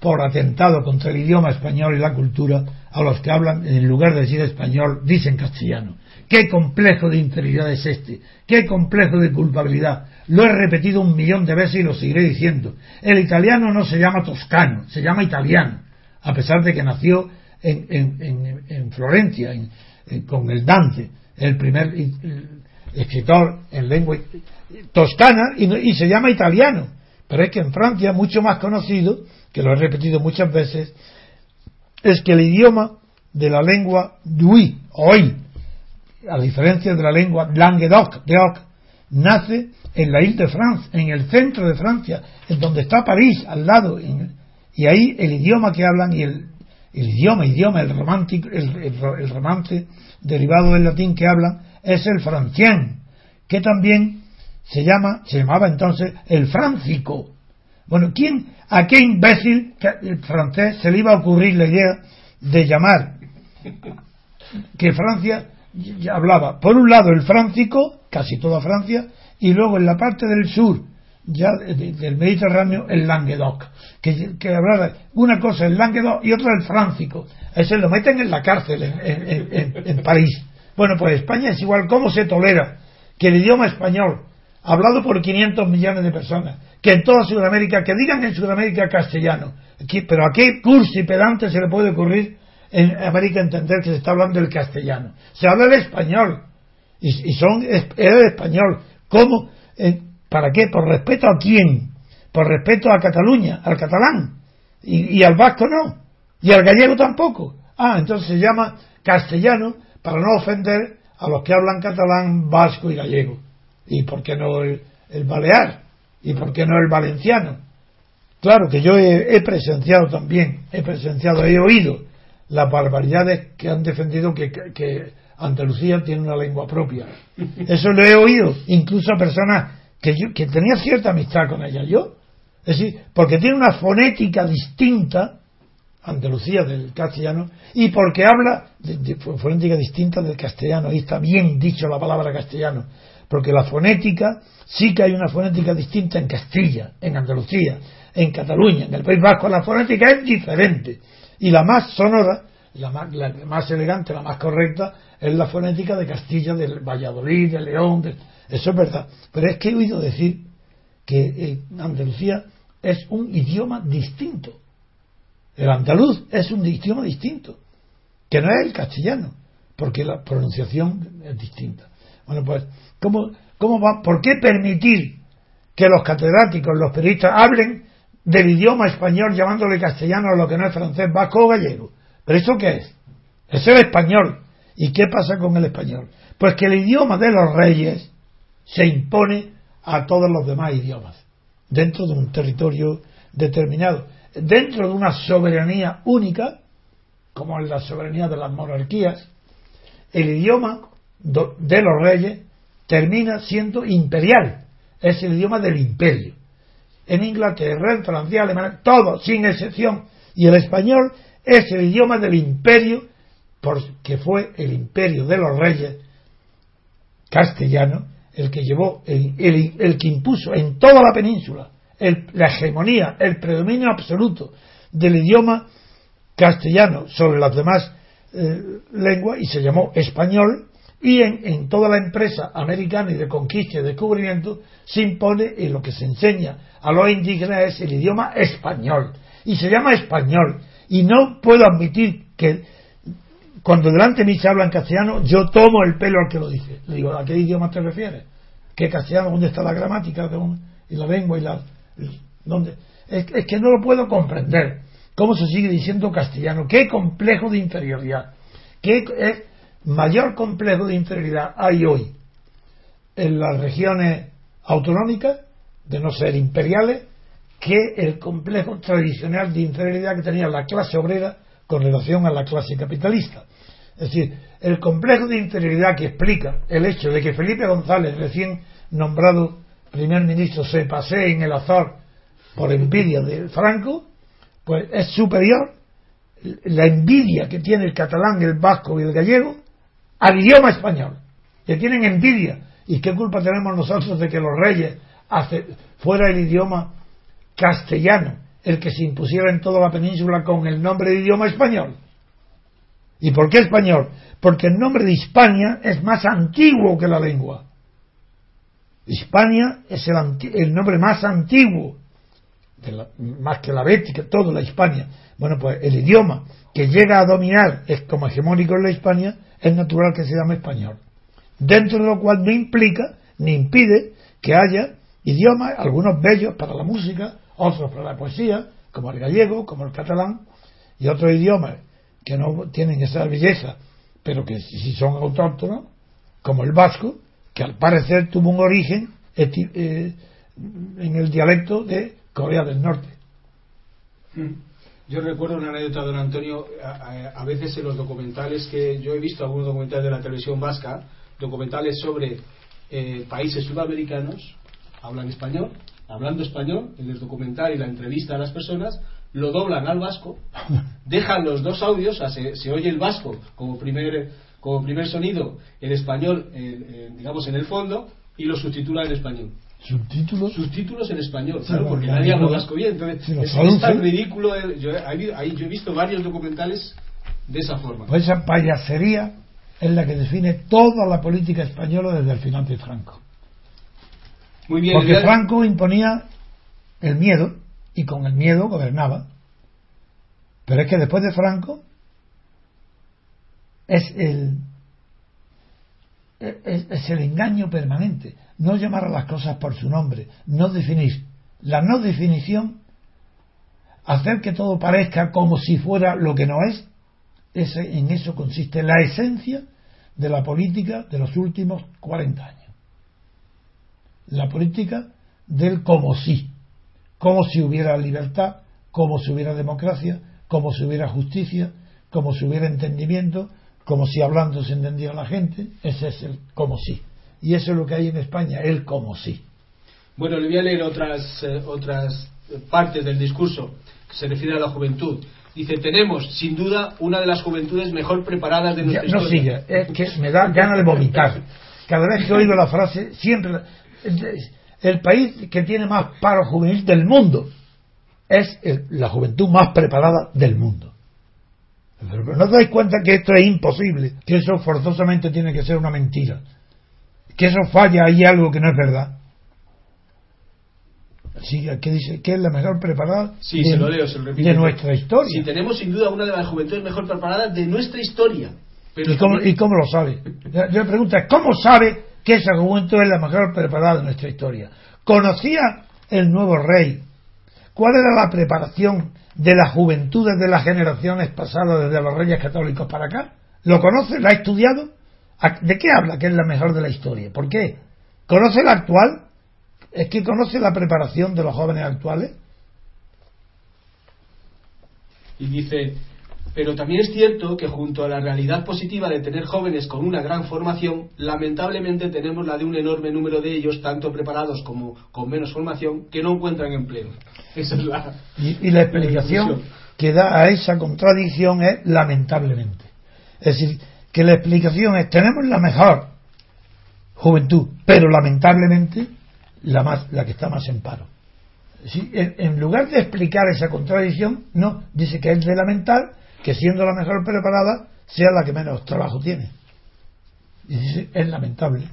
por atentado contra el idioma español y la cultura a los que hablan, en lugar de decir español, dicen castellano. ¿Qué complejo de inferioridad es este? ¿Qué complejo de culpabilidad? Lo he repetido un millón de veces y lo seguiré diciendo. El italiano no se llama toscano, se llama italiano, a pesar de que nació en, en- en- en Florencia, en- en- con el Dante, el primer el escritor en lengua toscana, y, y se llama italiano. Pero es que en Francia, mucho más conocido, que lo he repetido muchas veces, es que el idioma de la lengua d'Ui, hoy, a diferencia de la lengua Languedoc, d'Oc, nace en la Ile de France, en el centro de Francia, en donde está París, al lado, y ahí el idioma que hablan y el, el idioma, idioma, el romántico, el, el romance derivado del latín que hablan es el francien, que también se llama, se llamaba entonces el fráncico. Bueno, ¿quién, a qué imbécil francés se le iba a ocurrir la idea de llamar que Francia hablaba, por un lado el fráncico, casi toda Francia, y luego en la parte del sur, ya de- de- del Mediterráneo, el Languedoc, que, que hablaba una cosa el Languedoc y otra el fráncico. Ese lo meten en la cárcel en, en- en- en París. Bueno, pues España es igual. ¿Cómo se tolera que el idioma español, hablado por 500 millones de personas, que en toda Sudamérica, que digan en Sudamérica castellano, ¿Qué- pero a qué curso y pedante se le puede ocurrir en América entender que se está hablando del castellano? Se habla el español y, y son el español. ¿Cómo? Eh, ¿Para qué? ¿Por respeto a quién? Por respeto a Cataluña, al catalán. Y al vasco no. Y al gallego tampoco. Ah, entonces se llama castellano para no ofender a los que hablan catalán, vasco y gallego. ¿Y por qué no el, balear? ¿Y por qué no el valenciano? Claro que yo he, presenciado también, he presenciado, he oído las barbaridades que han defendido que, que- Andalucía tiene una lengua propia. Eso lo he oído, incluso a personas que, yo, que tenía cierta amistad con ella yo. Es decir, porque tiene una fonética distinta, Andalucía del castellano, y porque habla de, fonética distinta del castellano. Ahí está bien dicho la palabra castellano, porque la fonética, sí que hay una fonética distinta en Castilla, en Andalucía, en Cataluña, en el País Vasco, la fonética es diferente. Y la más sonora, la más, la más elegante, la más correcta, es la fonética de Castilla, del Valladolid, de León, eso es verdad. Pero es que he oído decir que eh, Andalucía es un idioma distinto. El andaluz es un idioma distinto, que no es el castellano, porque la pronunciación es distinta. Bueno, pues, ¿cómo, cómo va, ¿por qué permitir que los catedráticos, los periodistas, hablen del idioma español llamándole castellano a lo que no es francés, vasco o gallego? ¿Pero eso qué es? Es el español. ¿Y qué pasa con el español? Pues que el idioma de los reyes se impone a todos los demás idiomas, dentro de un territorio determinado, dentro de una soberanía única, como es la soberanía de las monarquías, el idioma de los reyes termina siendo imperial, es el idioma del imperio. En Inglaterra, en Francia, Alemania, todo, sin excepción. Y el español es el idioma del imperio, porque fue el imperio de los reyes castellano el que llevó, el, el- que impuso en toda la península el- la hegemonía, el predominio absoluto del idioma castellano sobre las demás eh, lenguas y se llamó español y en, toda la empresa americana y de conquista y descubrimiento se impone y lo que se enseña a los indígenas es el idioma español y se llama español y no puedo admitir que cuando delante de mí se habla en castellano, yo tomo el pelo al que lo dice. Le digo, ¿a qué idioma te refieres? ¿Qué castellano? ¿Dónde está la gramática? y la lengua y la... ¿Dónde? Es, es que no lo puedo comprender. ¿Cómo se sigue diciendo castellano? ¿Qué complejo de inferioridad? ¿Qué es mayor complejo de inferioridad hay hoy en las regiones autonómicas, de no ser imperiales, que el complejo tradicional de inferioridad que tenía la clase obrera con relación a la clase capitalista? Es decir, el complejo de inferioridad que explica el hecho de que Felipe González, recién nombrado primer ministro, se pasee en el azar por envidia de Franco, pues es superior la envidia que tiene el catalán, el vasco y el gallego al idioma español. Que tienen envidia. ¿Y qué culpa tenemos nosotros de que los reyes hace, fuera el idioma castellano el que se impusiera en toda la península con el nombre de idioma español? ¿Y por qué español? Porque el nombre de Hispania es más antiguo que la lengua. Hispania es el, el nombre más antiguo más que la bética, todo la Hispania. Bueno, pues el idioma que llega a dominar es como hegemónico en la Hispania, es natural que se llame español. Dentro de lo cual no implica ni impide que haya idiomas, algunos bellos para la música, otros para la poesía, como el gallego, como el catalán, y otros idiomas que no tienen esa belleza, pero que si son autóctonos, como el vasco, que al parecer tuvo un origen eh, en el dialecto de Corea del Norte. Mm. Yo recuerdo una anécdota don Antonio, a, veces en los documentales que yo he visto, algunos documentales de la televisión vasca, documentales sobre eh, países sudamericanos, hablan español, hablando español, en el documental y la entrevista a las personas, lo doblan al vasco, dejan los dos audios, se, oye el vasco como primer, como primer sonido, el español, digamos, en el fondo, y lo subtitulan en español. ¿Subtítulos? Subtítulos en español, claro, porque nadie habla vasco bien. Entonces, es, tan ridículo. Eh, yo, yo he visto varios documentales de esa forma. Pues esa payasería es la que define toda la política española desde el final de Franco. Muy bien. Porque Franco imponía el miedo y con el miedo gobernaba. Pero es que después de Franco es el es, el engaño permanente, no llamar a las cosas por su nombre, no definir. La no definición, hacer que todo parezca como si fuera lo que no es, ese, en eso consiste la esencia de la política de los últimos 40 años. La política del como si, como si hubiera libertad, como si hubiera democracia, como si hubiera justicia, como si hubiera entendimiento, como si hablando se entendía la gente, ese es el como si. Y eso es lo que hay en España, el como si. Bueno, le voy a leer otras, eh, otras partes del discurso que se refiere a la juventud. Dice, tenemos, sin duda, una de las juventudes mejor preparadas de nuestra no sigue, es que me da ganas de vomitar. Cada vez que oigo la frase, siempre... El país que tiene más paro juvenil del mundo es la juventud más preparada del mundo. Pero no os dais cuenta que esto es imposible, que eso forzosamente tiene que ser una mentira, que eso falla, hay algo que no es verdad. Sí, ¿qué dice? ¿Qué es la mejor preparada sí, de, se lo leo, se lo de nuestra historia? Sí, tenemos sin duda una de las juventudes mejor preparadas de nuestra historia. Pero ¿Y, cómo, ¿Y, cómo, lo sabe? Yo me pregunto, ¿cómo sabe que esa juventud es la mejor preparada de nuestra historia? ¿Conocía el nuevo rey? ¿Cuál era la preparación de las juventudes de las generaciones pasadas desde los reyes católicos para acá? ¿Lo conoce? ¿Lo ha estudiado? ¿De qué habla que es la mejor de la historia? ¿Por qué? ¿Conoce la actual? ¿Es que conoce la preparación de los jóvenes actuales? Y dice, pero también es cierto que junto a la realidad positiva de tener jóvenes con una gran formación, lamentablemente tenemos la de un enorme número de ellos, tanto preparados como con menos formación, que no encuentran empleo. Esa es la, y, la explicación que da a esa contradicción es lamentablemente. Es decir, que la explicación es tenemos la mejor juventud, pero lamentablemente la, más, la que está más en paro. en lugar de explicar esa contradicción, no, dice que es de lamentar que siendo la mejor preparada sea la que menos trabajo tiene. Es lamentable.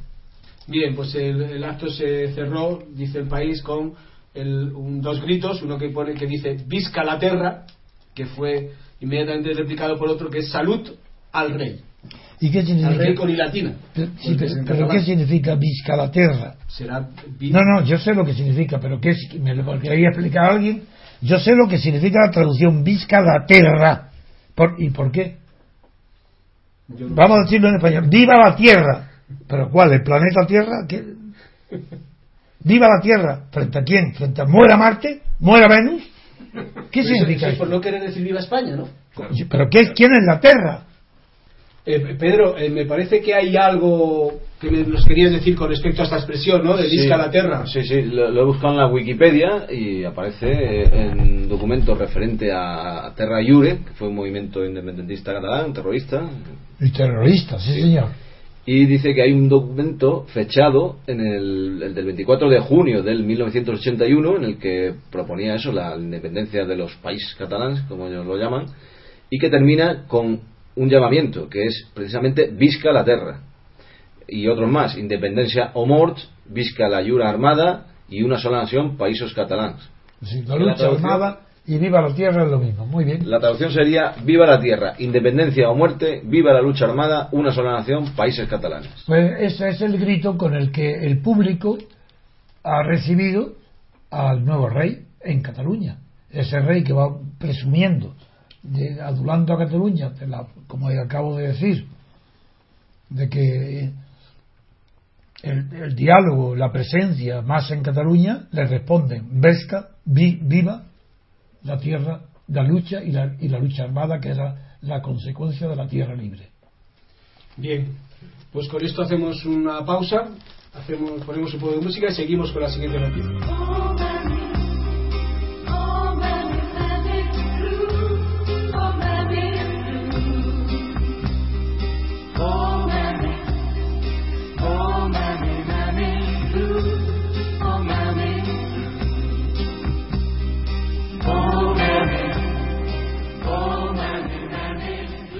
Bien, pues el, acto se cerró, dice el país, con un, dos gritos, uno que pone que dice Visca la terra, que fue inmediatamente replicado por otro que es salud al rey. ¿Y qué significa? Al rey con latina. Pero, ¿qué significa Visca la terra? Será no, no, yo sé lo que significa, pero ¿qué, me lo quería explicar a alguien Yo sé lo que significa la traducción visca la terra. Por, ¿Y por qué? Vamos a decirlo en español. ¡Viva la Tierra! ¿Pero cuál? ¿El planeta Tierra? ¿Qué? ¡Viva la Tierra! ¿Frente a quién? ¿Frente a muera Marte? ¿Muera Venus? ¿Qué significa eso? Por no querer decir viva España, ¿no? ¿Pero qué, quién es la Tierra? Eh, Pedro, eh, me parece que hay algo que nos querías decir con respecto a esta expresión, ¿no? De disca la Terra. Sí, sí, lo, he buscado en la Wikipedia y aparece en documentos referente a Terra Iure, que fue un movimiento independentista catalán, terrorista. Y terrorista, sí, señor. Y dice que hay un documento fechado en el, el, del 24 de junio del 1981 en el que proponía eso, la independencia de los países catalanes, como ellos lo llaman, y que termina con un llamamiento que es precisamente Visca la Terra y otros más, Independencia o Mort, Visca la Llura Armada y una sola nación, Países Catalans. la lucha armada y viva la tierra es lo mismo, muy bien. La traducción sería viva la tierra, independencia o muerte, viva la lucha armada, una sola nación, países catalanes. Pues ese es el grito con el que el público ha recibido al nuevo rey en Cataluña. Ese rey que va presumiendo adulando a Cataluña, como acabo de decir, de que el, diálogo, la presencia más en Cataluña, le responden Vesca, viva la tierra, la lucha y la, y la lucha armada, que era la consecuencia de la tierra libre. Bien, pues con esto hacemos una pausa, hacemos, ponemos un poco de música y seguimos con la siguiente noticia.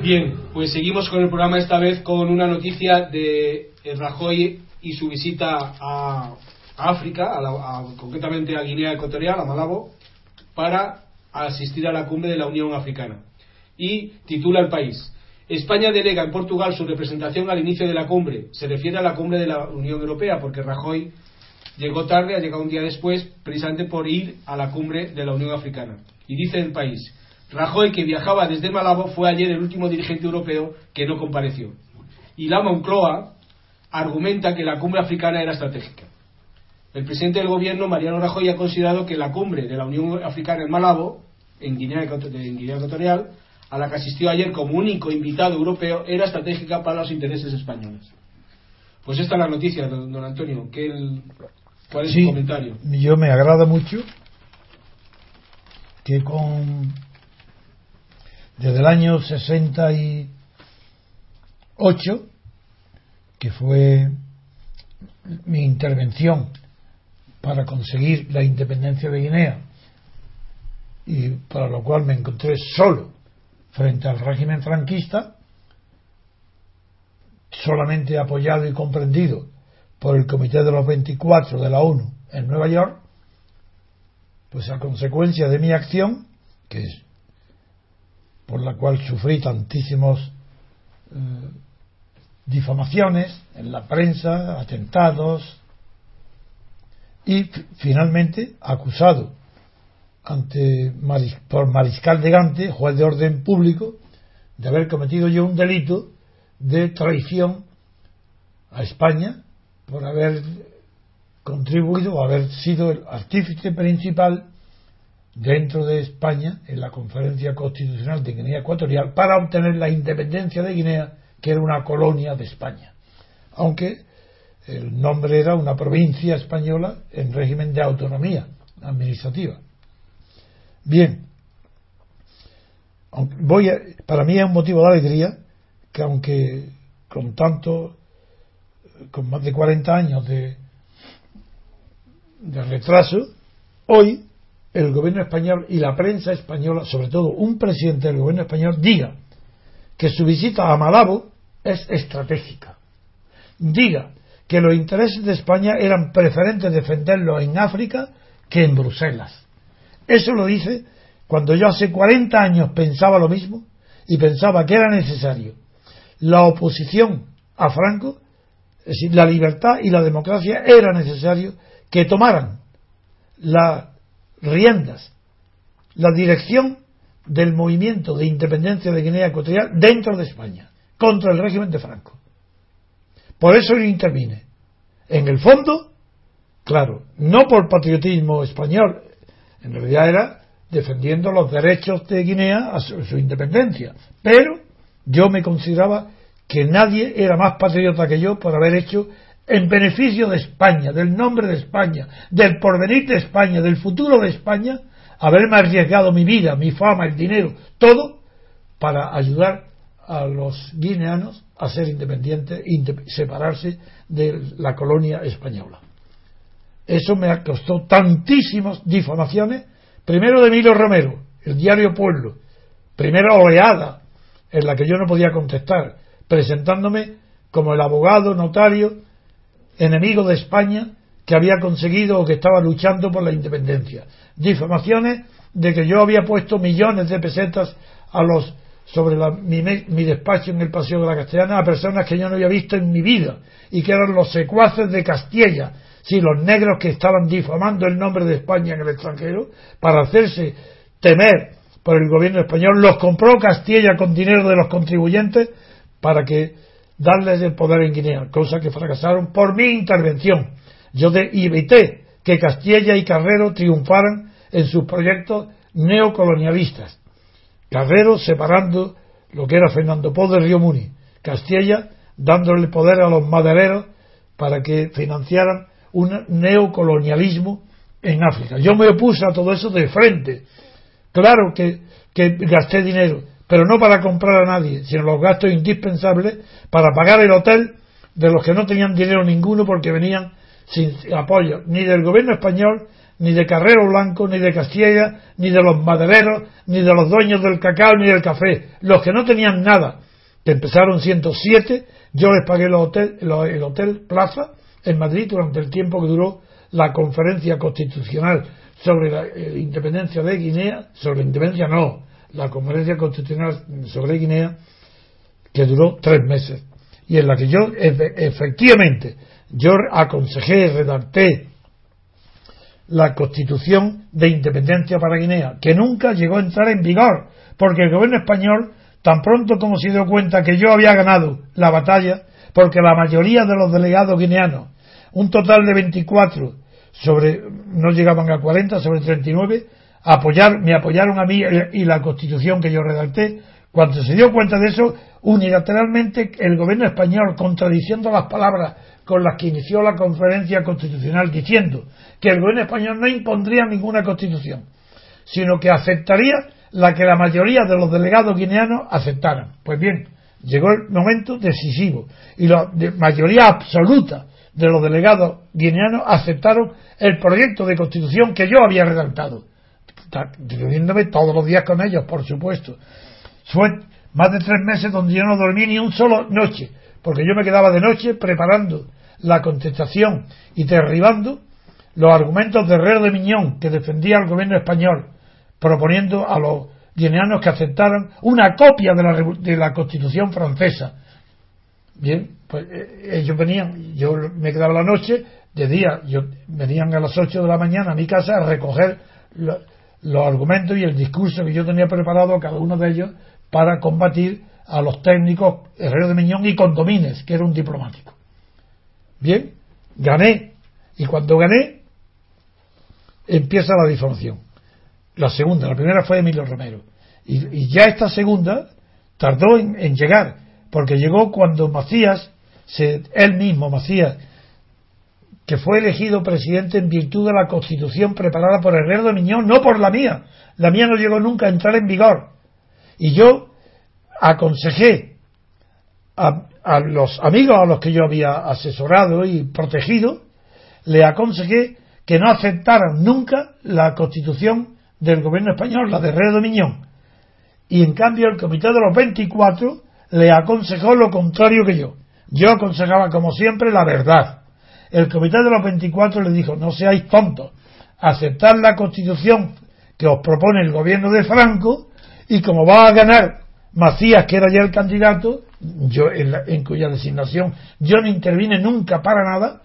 Bien, pues seguimos con el programa esta vez con una noticia de Rajoy y su visita a, África, concretamente a Guinea Ecuatorial, a Malabo, para asistir a la cumbre de la Unión Africana. Y titula el país. España delega en Portugal su representación al inicio de la cumbre. Se refiere a la cumbre de la Unión Europea, porque Rajoy llegó tarde, ha llegado un día después, precisamente por ir a la cumbre de la Unión Africana. Y dice el país, Rajoy, que viajaba desde Malabo, fue ayer el último dirigente europeo que no compareció. Y la Moncloa argumenta que la cumbre africana era estratégica. El presidente del gobierno, Mariano Rajoy, ha considerado que la cumbre de la Unión Africana en Malabo, en Guinea, en Guinea Ecuatorial, a la que asistió ayer como único invitado europeo, era estratégica para los intereses españoles. Pues esta es la noticia, don, Antonio. ¿Cuál es su comentario? Yo me agrada mucho que con desde el año 68, que fue mi intervención para conseguir la independencia de Guinea, y para lo cual me encontré solo frente al régimen franquista, solamente apoyado y comprendido por el Comité de los 24 de la ONU en Nueva York, pues a consecuencia de mi acción, que es por la cual sufrí tantísimos eh, difamaciones en la prensa, atentados y finalmente acusado ante por Mariscal de Gante, juez de orden público, de haber cometido yo un delito de traición a España por haber contribuido o haber sido el artífice principal dentro de España en la conferencia constitucional de Guinea Ecuatorial para obtener la independencia de Guinea, que era una colonia de España. Aunque el nombre era una provincia española en régimen de autonomía administrativa. Bien, voy para mí es un motivo de alegría que aunque con tanto, con más de 40 años de retraso, hoy el gobierno español y la prensa española, sobre todo un presidente del gobierno español, diga que su visita a Malabo es estratégica. Diga que los intereses de España eran preferentes defenderlos en África que en Bruselas. Eso lo dice cuando yo hace 40 años pensaba lo mismo y pensaba que era necesario la oposición a Franco, es decir, la libertad y la democracia, era necesario que tomaran la riendas la dirección del movimiento de independencia de Guinea Ecuatorial dentro de España, contra el régimen de Franco. Por eso yo intervine. En el fondo, claro, no por patriotismo español, en realidad era defendiendo los derechos de Guinea a su, su independencia, pero yo me consideraba que nadie era más patriota que yo por haber hecho en beneficio de España, del nombre de España, del porvenir de España, del futuro de España, haberme arriesgado mi vida, mi fama, el dinero, todo para ayudar a los guineanos a ser independientes, separarse de la colonia española. Eso me costó tantísimas difamaciones, primero de Milo Romero, el diario Pueblo, primera oleada en la que yo no podía contestar, presentándome como el abogado notario enemigo de España que había conseguido o que estaba luchando por la independencia. Difamaciones de que yo había puesto millones de pesetas a los sobre mi, mi, despacho en el Paseo de la Castellana a personas que yo no había visto en mi vida y que eran los secuaces de Castilla, sí, los negros que estaban difamando el nombre de España en el extranjero para hacerse temer por el gobierno español, los compró Castilla con dinero de los contribuyentes para que darles el poder en Guinea, cosa que fracasaron por mi intervención. Yo de, evité que Castilla y Carrero triunfaran en sus proyectos neocolonialistas. Carrero separando lo que era Fernando Pó de Río Muni, Castilla dándole poder a los madereros para que financiaran un neocolonialismo en África. Yo me opuse a todo eso de frente. Claro que gasté dinero, pero no para comprar a nadie, sino los gastos indispensables para pagar el hotel de los que no tenían dinero ninguno porque venían sin apoyo ni del gobierno español, ni de Carrero Blanco, ni de Castilla, ni de los madereros, ni de los dueños del cacao, ni del café. Los que no tenían nada, que empezaron 107, yo les pagué el hotel, el hotel Plaza en Madrid durante el tiempo que duró la conferencia constitucional sobre la eh, independencia de Guinea, sobre independencia no, la conferencia constitucional sobre Guinea, que duró tres meses, y en la que yo efectivamente yo aconsejé, redacté la constitución de independencia para Guinea, que nunca llegó a entrar en vigor, porque el gobierno español, tan pronto como se dio cuenta que yo había ganado la batalla, porque la mayoría de los delegados guineanos, un total de 24 sobre, no llegaban a 40, sobre 39, apoyar, me apoyaron a mí y la constitución que yo redacté. Cuando se dio cuenta de eso, unilateralmente el gobierno español, contradiciendo las palabras con las que inició la conferencia constitucional, diciendo que el gobierno español no impondría ninguna constitución, sino que aceptaría la que la mayoría de los delegados guineanos aceptaran. Pues bien, llegó el momento decisivo y la mayoría absoluta de los delegados guineanos aceptaron el proyecto de constitución que yo había redactado reuniéndome todos los días con ellos, por supuesto. Fue más de tres meses donde yo no dormí ni un solo noche, porque yo me quedaba de noche preparando la contestación y derribando los argumentos de Herrero de Miñón que defendía al gobierno español, proponiendo a los guineanos que aceptaran una copia de la, de la constitución francesa. Bien, pues eh, ellos venían, yo me quedaba la noche, de día, yo, venían a las 8 de la mañana a mi casa a recoger los argumentos y el discurso que yo tenía preparado a cada uno de ellos para combatir a los técnicos Herrero de Miñón y Condomines, que era un diplomático. Bien, gané. Y cuando gané, empieza la difamación. La segunda, la primera fue Emilio Romero. Y, ya esta segunda tardó en, llegar, porque llegó cuando Macías, se, él mismo, Macías, que fue elegido presidente en virtud de la constitución preparada por Herrero de Miñón, no por la mía. La mía no llegó nunca a entrar en vigor. Y yo aconsejé a, los amigos a los que yo había asesorado y protegido, le aconsejé que no aceptaran nunca la constitución del gobierno español, la de Herrero de. Y en cambio el comité de los 24 le aconsejó lo contrario que yo. Yo aconsejaba como siempre la verdad el comité de los 24 le dijo, no seáis tontos, aceptar la constitución que os propone el gobierno de Franco y como va a ganar Macías, que era ya el candidato, yo en, cuya designación yo no intervine nunca para nada,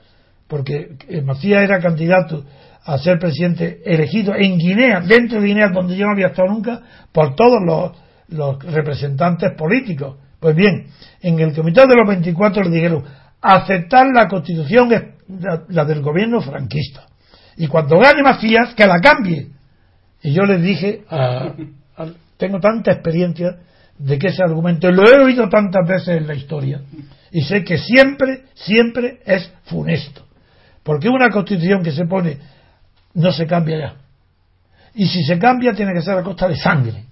porque Macías era candidato a ser presidente elegido en Guinea, dentro de Guinea, donde yo no había estado nunca, por todos los, los representantes políticos. Pues bien, en el comité de los 24 le dijeron aceptar la constitución la, la del gobierno franquista. Y cuando gane Macías, que la cambie. Y yo les dije, a- tengo tanta experiencia de que ese argumento, lo he oído tantas veces en la historia, y sé que siempre, siempre es funesto. Porque una constitución que se pone no se cambia ya. Y si se cambia tiene que ser a costa de sangre.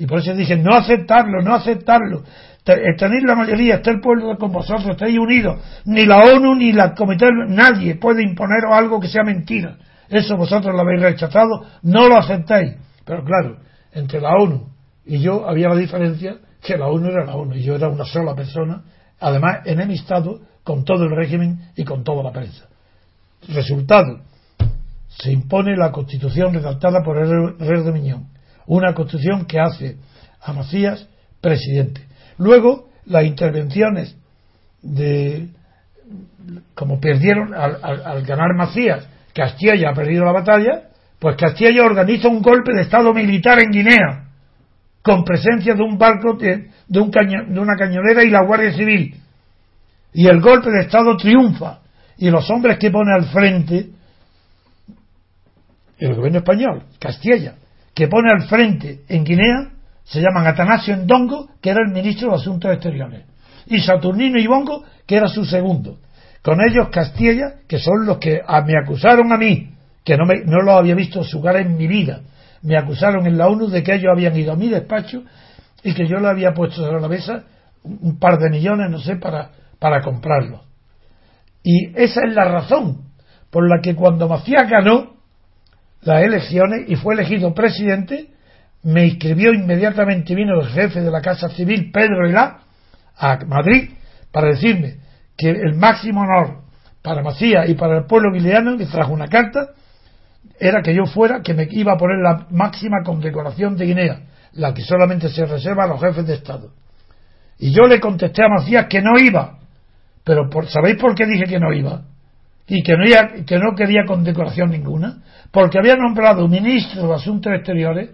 Y por eso dije, no aceptarlo, no aceptarlo. Te- Tenéis la mayoría, está el pueblo con vosotros, estáis unidos. Ni la ONU ni la Comité, nadie puede imponeros algo que sea mentira. Eso vosotros lo habéis rechazado, no lo aceptáis. Pero claro, entre la ONU y yo había la diferencia que la ONU era la ONU y yo era una sola persona, además enemistado con todo el régimen y con toda la prensa. Resultado, se impone la constitución redactada por el rey de Miñón, una constitución que hace a Macías presidente. Luego, las intervenciones de, como perdieron al, ganar Macías, Castilla ha perdido la batalla, pues Castilla organiza un golpe de Estado militar en Guinea, con presencia de un barco, de, un de una cañonera y la Guardia Civil. Y el golpe de Estado triunfa. Y los hombres que pone al frente, el gobierno español, Castilla, que pone al frente en Guinea, se llaman Atanasio Ndongo, que era el ministro de Asuntos Exteriores, y Saturnino Ibongo, que era su segundo. Con ellos Castilla, que son los que a- me acusaron a mí, que no, me, no lo había visto su cara en mi vida, me acusaron en la ONU de que ellos habían ido a mi despacho y que yo le había puesto sobre la mesa un un par de millones, no sé, para, para comprarlo. Y esa es la razón por la que cuando Macías ganó las elecciones y fue elegido presidente, me inscribió inmediatamente, vino el jefe de la Casa Civil, Pedro Elá, a Madrid, para decirme que el máximo honor para Macías y para el pueblo guileano, que trajo una carta, era que yo fuera, que me iba a poner la máxima condecoración de Guinea, la que solamente se reserva a los jefes de Estado. Y yo le contesté a Macías que no iba, pero por, ¿sabéis por qué dije que no iba? Y que no, no quería condecoración ninguna, porque había nombrado ministro de Asuntos Exteriores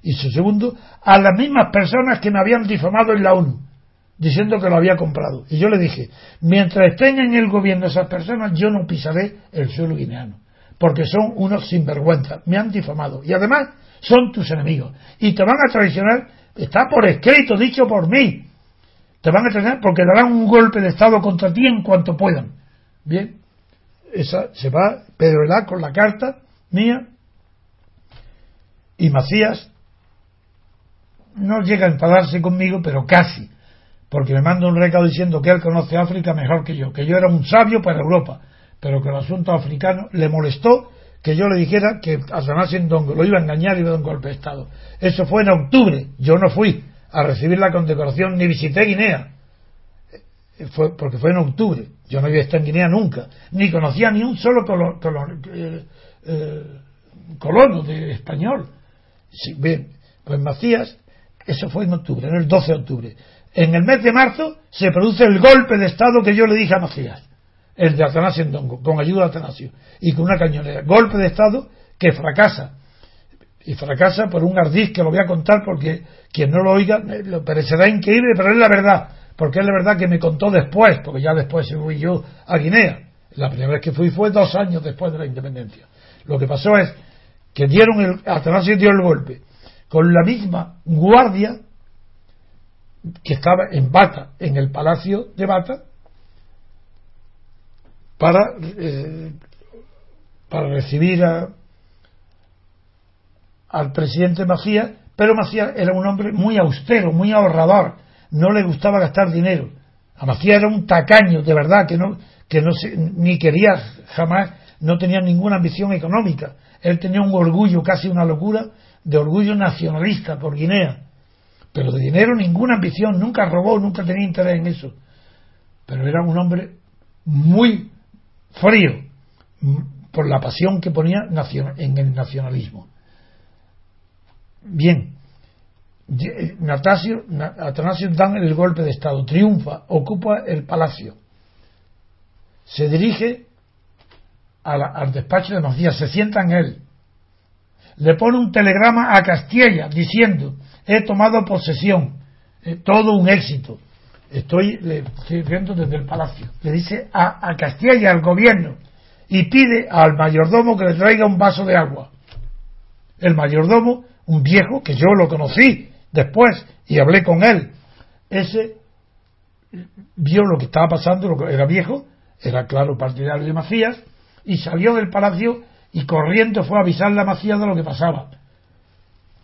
y su segundo a las mismas personas que me habían difamado en la ONU, diciendo que lo había comprado. Y yo le dije, mientras estén en el gobierno esas personas, yo no pisaré el suelo guineano, porque son unos sinvergüenzas, me han difamado. Y además son tus enemigos. Y te van a traicionar, está por escrito, dicho por mí. Te van a traicionar porque darán un golpe de Estado contra ti en cuanto puedan. Bien, esa se va Pedro Elá con la carta mía y Macías no llega a enfadarse conmigo, pero casi, porque me manda un recado diciendo que él conoce África mejor que yo, que yo era un sabio para Europa, pero que el asunto africano le molestó que yo le dijera que Atanasio Ndongo lo iba a engañar y iba a dar un golpe de Estado. Eso fue en octubre, yo no fui a recibir la condecoración ni visité Guinea, fue porque fue en octubre, yo no había estado en Guinea nunca, ni conocía ni un solo eh, eh, colono de español. Sí, bien, pues Macías, eso fue en octubre, en el 12 de octubre. En el mes de marzo se produce el golpe de Estado que yo le dije a Macías, el de Atanasio Ndongo, con ayuda de Atanasio, y con una cañonera. Golpe de Estado que fracasa. Y fracasa por un ardiz que lo voy a contar porque quien no lo oiga eh, lo parecerá increíble, pero es la verdad. Porque es la verdad que me contó después, porque ya después fui yo a Guinea. La primera vez que fui fue dos años después de la independencia. Lo que pasó es que dieron el, Atanasio dio el golpe con la misma guardia que estaba en Bata, en el palacio de Bata, para, eh, para recibir a, al presidente Macías, pero Macías era un hombre muy austero, muy ahorrador, no le gustaba gastar dinero. A Macías era un tacaño, de verdad, que no, que no se, ni quería jamás, no tenía ninguna ambición económica. Él tenía un orgullo, casi una locura, de orgullo nacionalista por Guinea. Pero de dinero ninguna ambición, nunca robó, nunca tenía interés en eso. Pero era un hombre muy frío por la pasión que ponía en el nacionalismo. Bien, Natasio, Na- Atanasio dan el golpe de Estado, triunfa, ocupa el palacio, se dirige al despacho de Macías, se sienta en él, le pone un telegrama a Castilla diciendo, he tomado posesión, eh, todo un éxito. Estoy, le estoy viendo desde el palacio. Le dice a, a Castilla al gobierno y pide al mayordomo que le traiga un vaso de agua. El mayordomo, un viejo que yo lo conocí después y hablé con él, ese vio lo que estaba pasando, lo que era viejo, era claro partidario de Macías, y salió del palacio y corriendo fue a avisarle a Macías de lo que pasaba.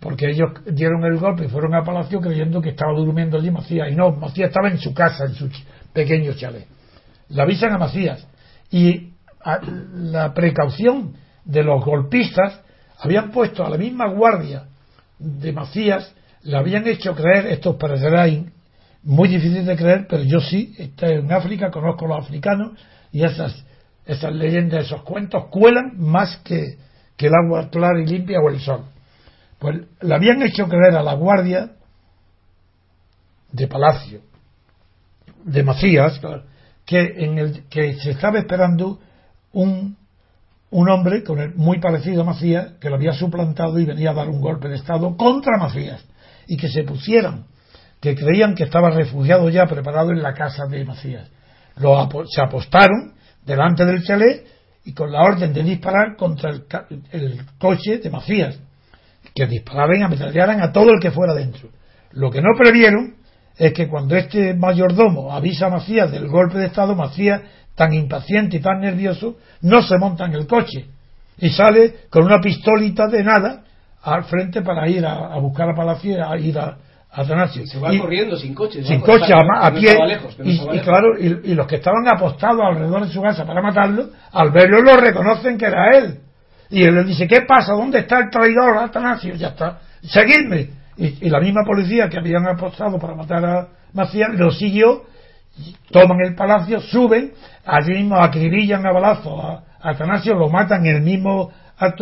Porque ellos dieron el golpe y fueron al palacio creyendo que estaba durmiendo allí Macías. Y no, Macías estaba en su casa, en su pequeño chalet. Le avisan a Macías. Y la precaución de los golpistas habían puesto a la misma guardia de Macías, le habían hecho creer, esto parecerá muy difícil de creer, pero yo sí, en África, conozco a los africanos y esas, esas leyendas, esos cuentos cuelan más que, que el agua clara y limpia o el sol. Pues le habían hecho creer a la guardia de Palacio, de Macías, que, en el, que se estaba esperando un, un hombre con el, muy parecido a Macías, que lo había suplantado y venía a dar un golpe de Estado contra Macías, y que se pusieran, que creían que estaba refugiado ya preparado en la casa de Macías. Lo, se apostaron delante del chalet y con la orden de disparar contra el, el coche de Macías, que dispararan y ametrallaran a todo el que fuera dentro. Lo que no previeron es que cuando este mayordomo avisa a Macías del golpe de Estado, Macías tan impaciente y tan nervioso, no se monta en el coche y sale con una pistolita de nada al frente para ir a, buscar a Palacio, a ir a, Atanasio. Se va corriendo sin coche. Sin coche, a, pie. y, claro, y, los que estaban apostados alrededor de su casa para matarlo, al verlo lo reconocen que era él. Y él le dice, ¿qué pasa? ¿Dónde está el traidor Atanasio? Ya está. Seguidme. Y, la misma policía que habían apostado para matar a Macías lo siguió toman el palacio, suben, allí mismo acribillan a balazo a, Atanasio, lo matan en el mismo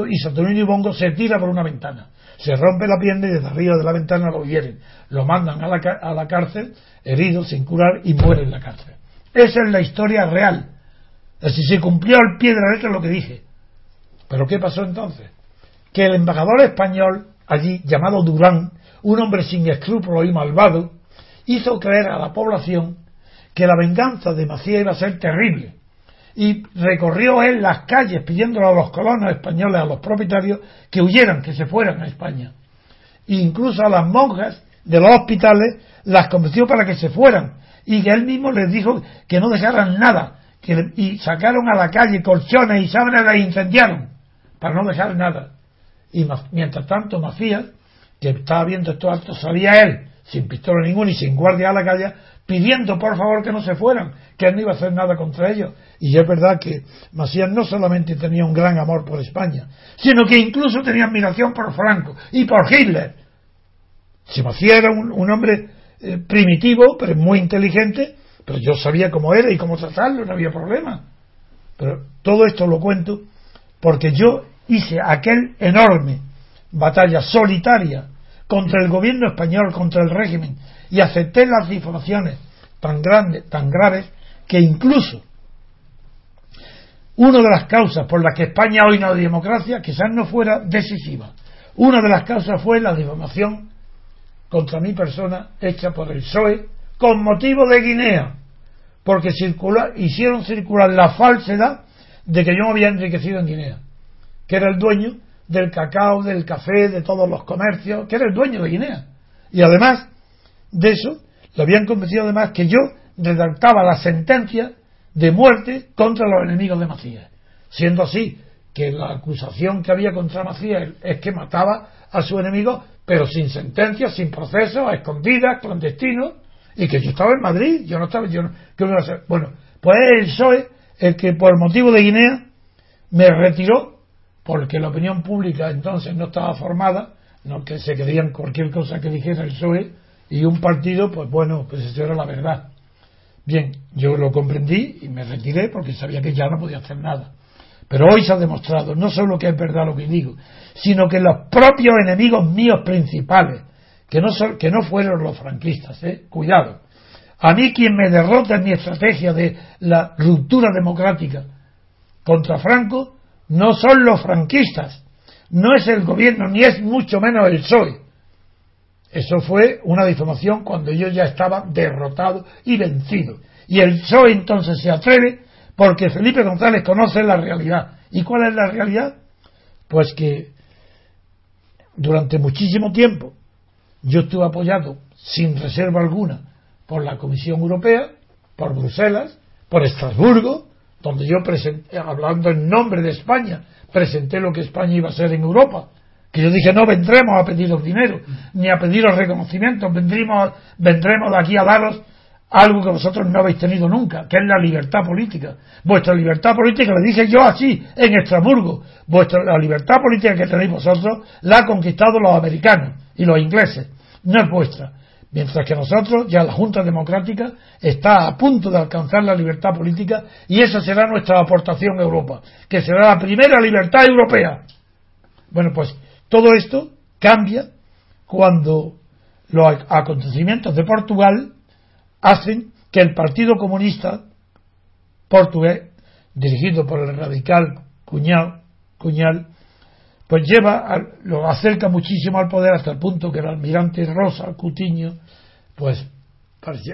y Saturnino Bongo se tira por una ventana. Se rompe la pierna y desde arriba de la ventana lo hieren. Lo mandan a la, a la cárcel, herido, sin curar, y muere en la cárcel. Esa es la historia real. Así se cumplió al pie de la letra lo que dije. Pero ¿qué pasó entonces? Que el embajador español allí, llamado Durán, un hombre sin escrúpulos y malvado, hizo creer a la población que la venganza de Macías iba a ser terrible. Y recorrió él las calles pidiéndole a los colonos españoles, a los propietarios, que huyeran, que se fueran a España. E incluso a las monjas de los hospitales las convenció para que se fueran. Y que él mismo les dijo que no dejaran nada. Que, y sacaron a la calle colchones y sábanas las incendiaron. Para no dejar nada. Y mientras tanto Macías, que estaba viendo estos actos, sabía él, sin pistola ninguna y sin guardia a la calle, pidiendo por favor que no se fueran, que él no iba a hacer nada contra ellos. Y es verdad que Macías no solamente tenía un gran amor por España, sino que incluso tenía admiración por Franco y por Hitler. Si Macías era un, hombre eh, primitivo, pero muy inteligente, pero yo sabía cómo era y cómo tratarlo, no había problema. Pero todo esto lo cuento porque yo hice aquel enorme batalla solitaria contra el gobierno español, contra el régimen, y acepté las difamaciones tan grandes, tan graves, que incluso una de las causas por las que España hoy no hay democracia quizás no fuera decisiva. Una de las causas fue la difamación contra mi persona hecha por el PSOE con motivo de Guinea, porque hicieron circular la falsedad de que yo me había enriquecido en Guinea, que era el dueño del cacao, del café, de todos los comercios, que era el dueño de Guinea. Y además de eso, le habían convencido además que yo redactaba la sentencia de muerte contra los enemigos de Macías. Siendo así que la acusación que había contra Macías es que mataba a su enemigo, pero sin sentencia, sin proceso, a escondidas, clandestino, y que yo estaba en Madrid, yo no estaba, yo no, ¿qué me iba a hacer? Bueno, pues el PSOE el que por motivo de Guinea me retiró, porque la opinión pública entonces no estaba formada, no que se creían cualquier cosa que dijera el PSOE, y un partido, pues bueno, pues eso era la verdad. Bien, yo lo comprendí y me retiré porque sabía que ya no podía hacer nada. Pero hoy se ha demostrado no solo que es verdad lo que digo, sino que los propios enemigos míos principales, que no, son, que no fueron los franquistas, ¿eh? cuidado, a mí quien me derrota en mi estrategia de la ruptura democrática contra Franco no son los franquistas, no es el gobierno, ni es mucho menos el PSOE. Eso fue una difamación cuando yo ya estaba derrotado y vencido. Y el PSOE entonces se atreve porque Felipe González conoce la realidad. ¿Y cuál es la realidad? Pues que durante muchísimo tiempo yo estuve apoyado sin reserva alguna por la Comisión Europea, por Bruselas, por Estrasburgo, donde yo presenté, hablando en nombre de España, presenté lo que España iba a ser en Europa. Que yo dije, no vendremos a pediros dinero, ni a pediros reconocimientos, vendremos, vendremos de aquí a daros algo que vosotros no habéis tenido nunca, que es la libertad política. Vuestra libertad política, le dije yo así, en Estrasburgo, vuestra, la libertad política que tenéis vosotros la han conquistado los americanos y los ingleses, no es vuestra. Mientras que nosotros, ya la Junta Democrática está a punto de alcanzar la libertad política y esa será nuestra aportación a Europa, que será la primera libertad europea. Bueno, pues todo esto cambia cuando los acontecimientos de Portugal hacen que el Partido Comunista portugués, dirigido por el radical Cuñal, Cuñal pues lleva, lo acerca muchísimo al poder hasta el punto que el almirante Rosa Cutiño, pues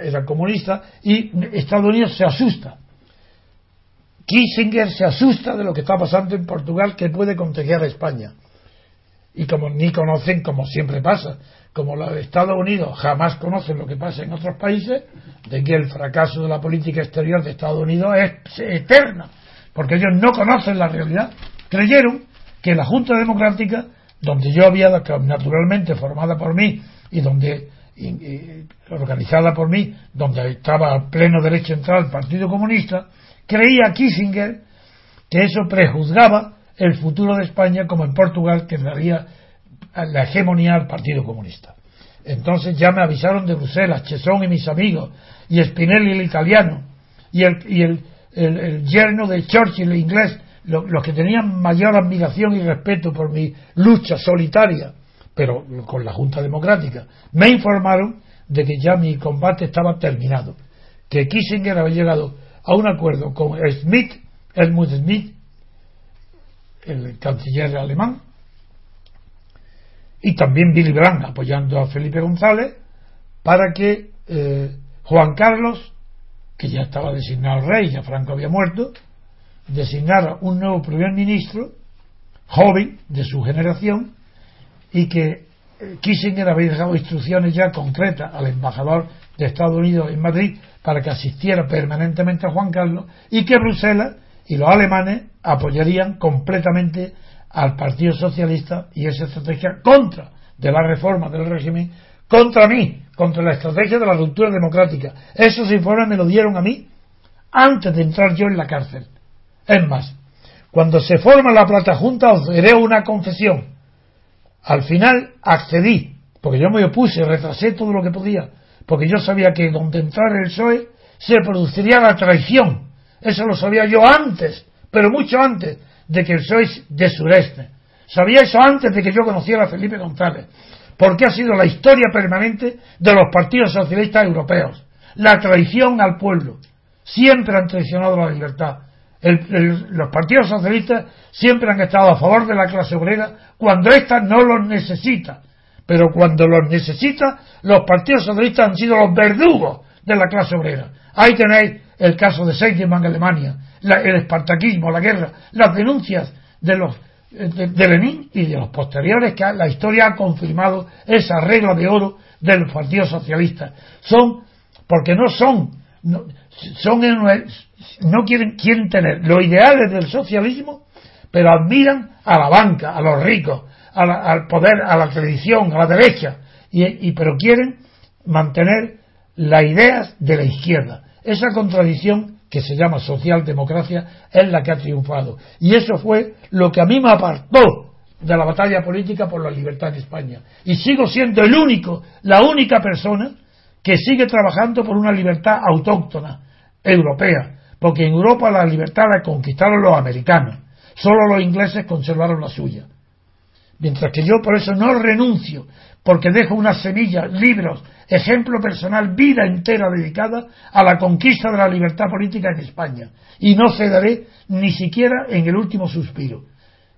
era comunista y Estados Unidos se asusta. Kissinger se asusta de lo que está pasando en Portugal que puede contagiar a España. Y como ni conocen, como siempre pasa, como los Estados Unidos jamás conocen lo que pasa en otros países, de que el fracaso de la política exterior de Estados Unidos es eterna, porque ellos no conocen la realidad. Creyeron que la Junta Democrática, donde yo había, naturalmente formada por mí y donde organizada por mí, donde estaba a pleno derecho entrar el Partido Comunista, creía Kissinger que eso prejuzgaba el futuro de España como en Portugal que daría la hegemonía al Partido Comunista. Entonces ya me avisaron de Bruselas, Chesón y mis amigos, y Spinelli el italiano, y el, y el, el yerno de Churchill el inglés, los que tenían mayor admiración y respeto por mi lucha solitaria, pero con la Junta Democrática, me informaron de que ya mi combate estaba terminado, que Kissinger había llegado a un acuerdo con Smith, Helmut Schmidt, el canciller alemán, y también Billy Brandt apoyando a Felipe González para que eh, Juan Carlos, que ya estaba designado rey, ya Franco había muerto, designara un nuevo primer ministro, joven, de su generación, y que eh, Kissinger había dejado instrucciones ya concretas al embajador de Estados Unidos en Madrid para que asistiera permanentemente a Juan Carlos y que Bruselas y los alemanes apoyarían completamente al Partido Socialista y esa estrategia contra de la reforma del régimen, contra mí, contra la estrategia de la ruptura democrática. Esos informes me lo dieron a mí antes de entrar yo en la cárcel. Es más, cuando se forma la Plata Junta os daré una confesión. Al final accedí, porque yo me opuse, retrasé todo lo que podía, porque yo sabía que donde entrara el PSOE se produciría la traición. Eso lo sabía yo antes, pero mucho antes de que sois de sureste. Sabía eso antes de que yo conociera a Felipe González, porque ha sido la historia permanente de los partidos socialistas europeos. La traición al pueblo. Siempre han traicionado la libertad los partidos socialistas siempre han estado a favor de la clase obrera cuando ésta no los necesita. Pero cuando los necesita, los partidos socialistas han sido los verdugos de la clase obrera. Ahí tenéis el caso de Seidemann en Alemania, el espartaquismo, la guerra, las denuncias de los de, Lenin y de los posteriores que la historia ha confirmado esa regla de oro de los partidos socialistas. Son, porque no son, son no quieren, quieren tener los ideales del socialismo, pero admiran a la banca, a los ricos, al poder, a la tradición, a la derecha, y, pero quieren mantener las ideas de la izquierda. Esa contradicción que se llama socialdemocracia es la que ha triunfado. Y eso fue lo que a mí me apartó de la batalla política por la libertad en España. Y sigo siendo el único, la única persona que sigue trabajando por una libertad autóctona, europea, porque en Europa la libertad la conquistaron los americanos, solo los ingleses conservaron la suya. Mientras que yo por eso no renuncio, porque dejo unas semillas, libros, ejemplo personal, vida entera dedicada a la conquista de la libertad política en España. Y no cederé ni siquiera en el último suspiro.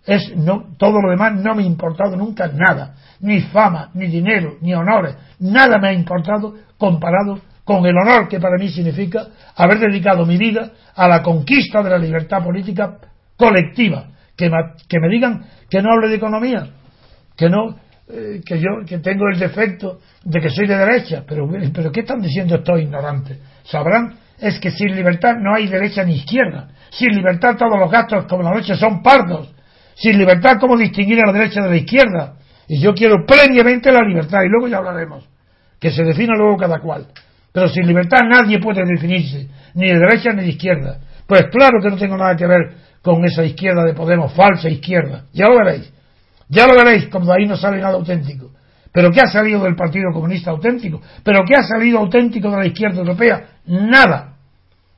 Es, todo lo demás no me ha importado nunca nada. Ni fama, ni dinero, ni honores. Nada me ha importado comparado con el honor que para mí significa haber dedicado mi vida a la conquista de la libertad política colectiva. Que me, que me digan que no hable de economía, que no, eh, que yo que tengo el defecto de que soy de derecha, pero, pero ¿qué están diciendo estos ignorantes? Sabrán, es que sin libertad no hay derecha ni izquierda. Sin libertad todos los gastos como la noche son pardos. Sin libertad, ¿cómo distinguir a la derecha de la izquierda? Y yo quiero previamente la libertad, y luego ya hablaremos. Que se defina luego cada cual. Pero sin libertad nadie puede definirse, ni de derecha ni de izquierda. Pues claro que no tengo nada que ver con esa izquierda de Podemos, falsa izquierda. Ya lo veréis. Ya lo veréis cuando ahí no sale nada auténtico. ¿Pero qué ha salido del Partido Comunista auténtico? ¿Pero qué ha salido auténtico de la izquierda europea? Nada.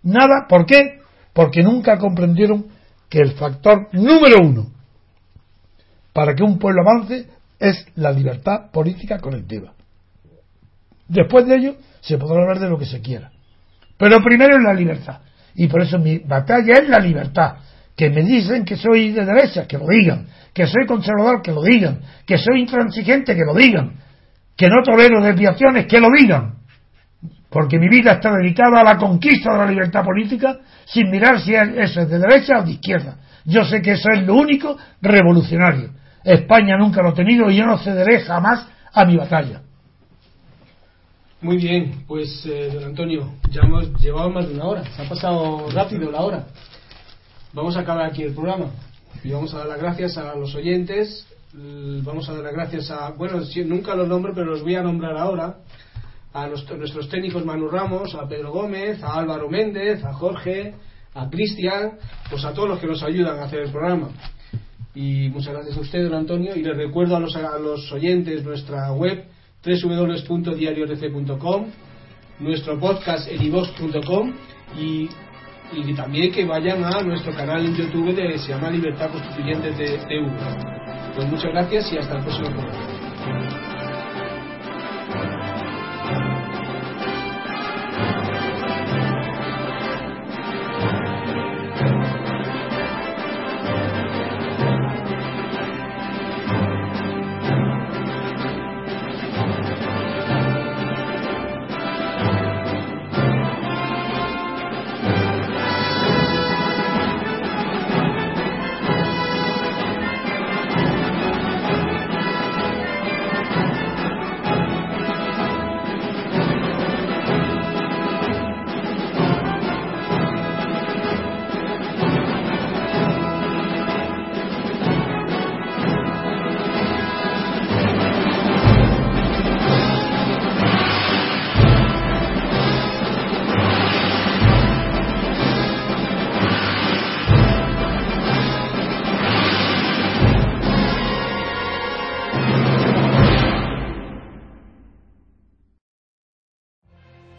Nada. ¿Por qué? Porque nunca comprendieron que el factor número uno para que un pueblo avance es la libertad política colectiva. Después de ello se podrá hablar de lo que se quiera. Pero primero es la libertad. Y por eso mi batalla es la libertad. Que me dicen que soy de derecha, que lo digan. Que soy conservador, que lo digan. Que soy intransigente, que lo digan. Que no tolero desviaciones, que lo digan. Porque mi vida está dedicada a la conquista de la libertad política sin mirar si eso es de derecha o de izquierda. Yo sé que eso es lo único revolucionario. España nunca lo ha tenido y yo no cederé jamás a mi batalla. Muy bien, pues eh, don Antonio, ya hemos llevado más de una hora, se ha pasado rápido la hora. Vamos a acabar aquí el programa. Y vamos a dar las gracias a los oyentes, vamos a dar las gracias a, bueno, nunca los nombro, pero los voy a nombrar ahora, a nuestros técnicos Manu Ramos, a Pedro Gómez, a Álvaro Méndez, a Jorge, a Cristian, pues a todos los que nos ayudan a hacer el programa. Y muchas gracias a usted, don Antonio, y les recuerdo a los, a los oyentes nuestra web www.diariorc.com, nuestro podcast edivox.com y, y también que vayan a nuestro canal en YouTube de se llama Libertad Constituyente de TV. Pues muchas gracias y hasta el próximo programa.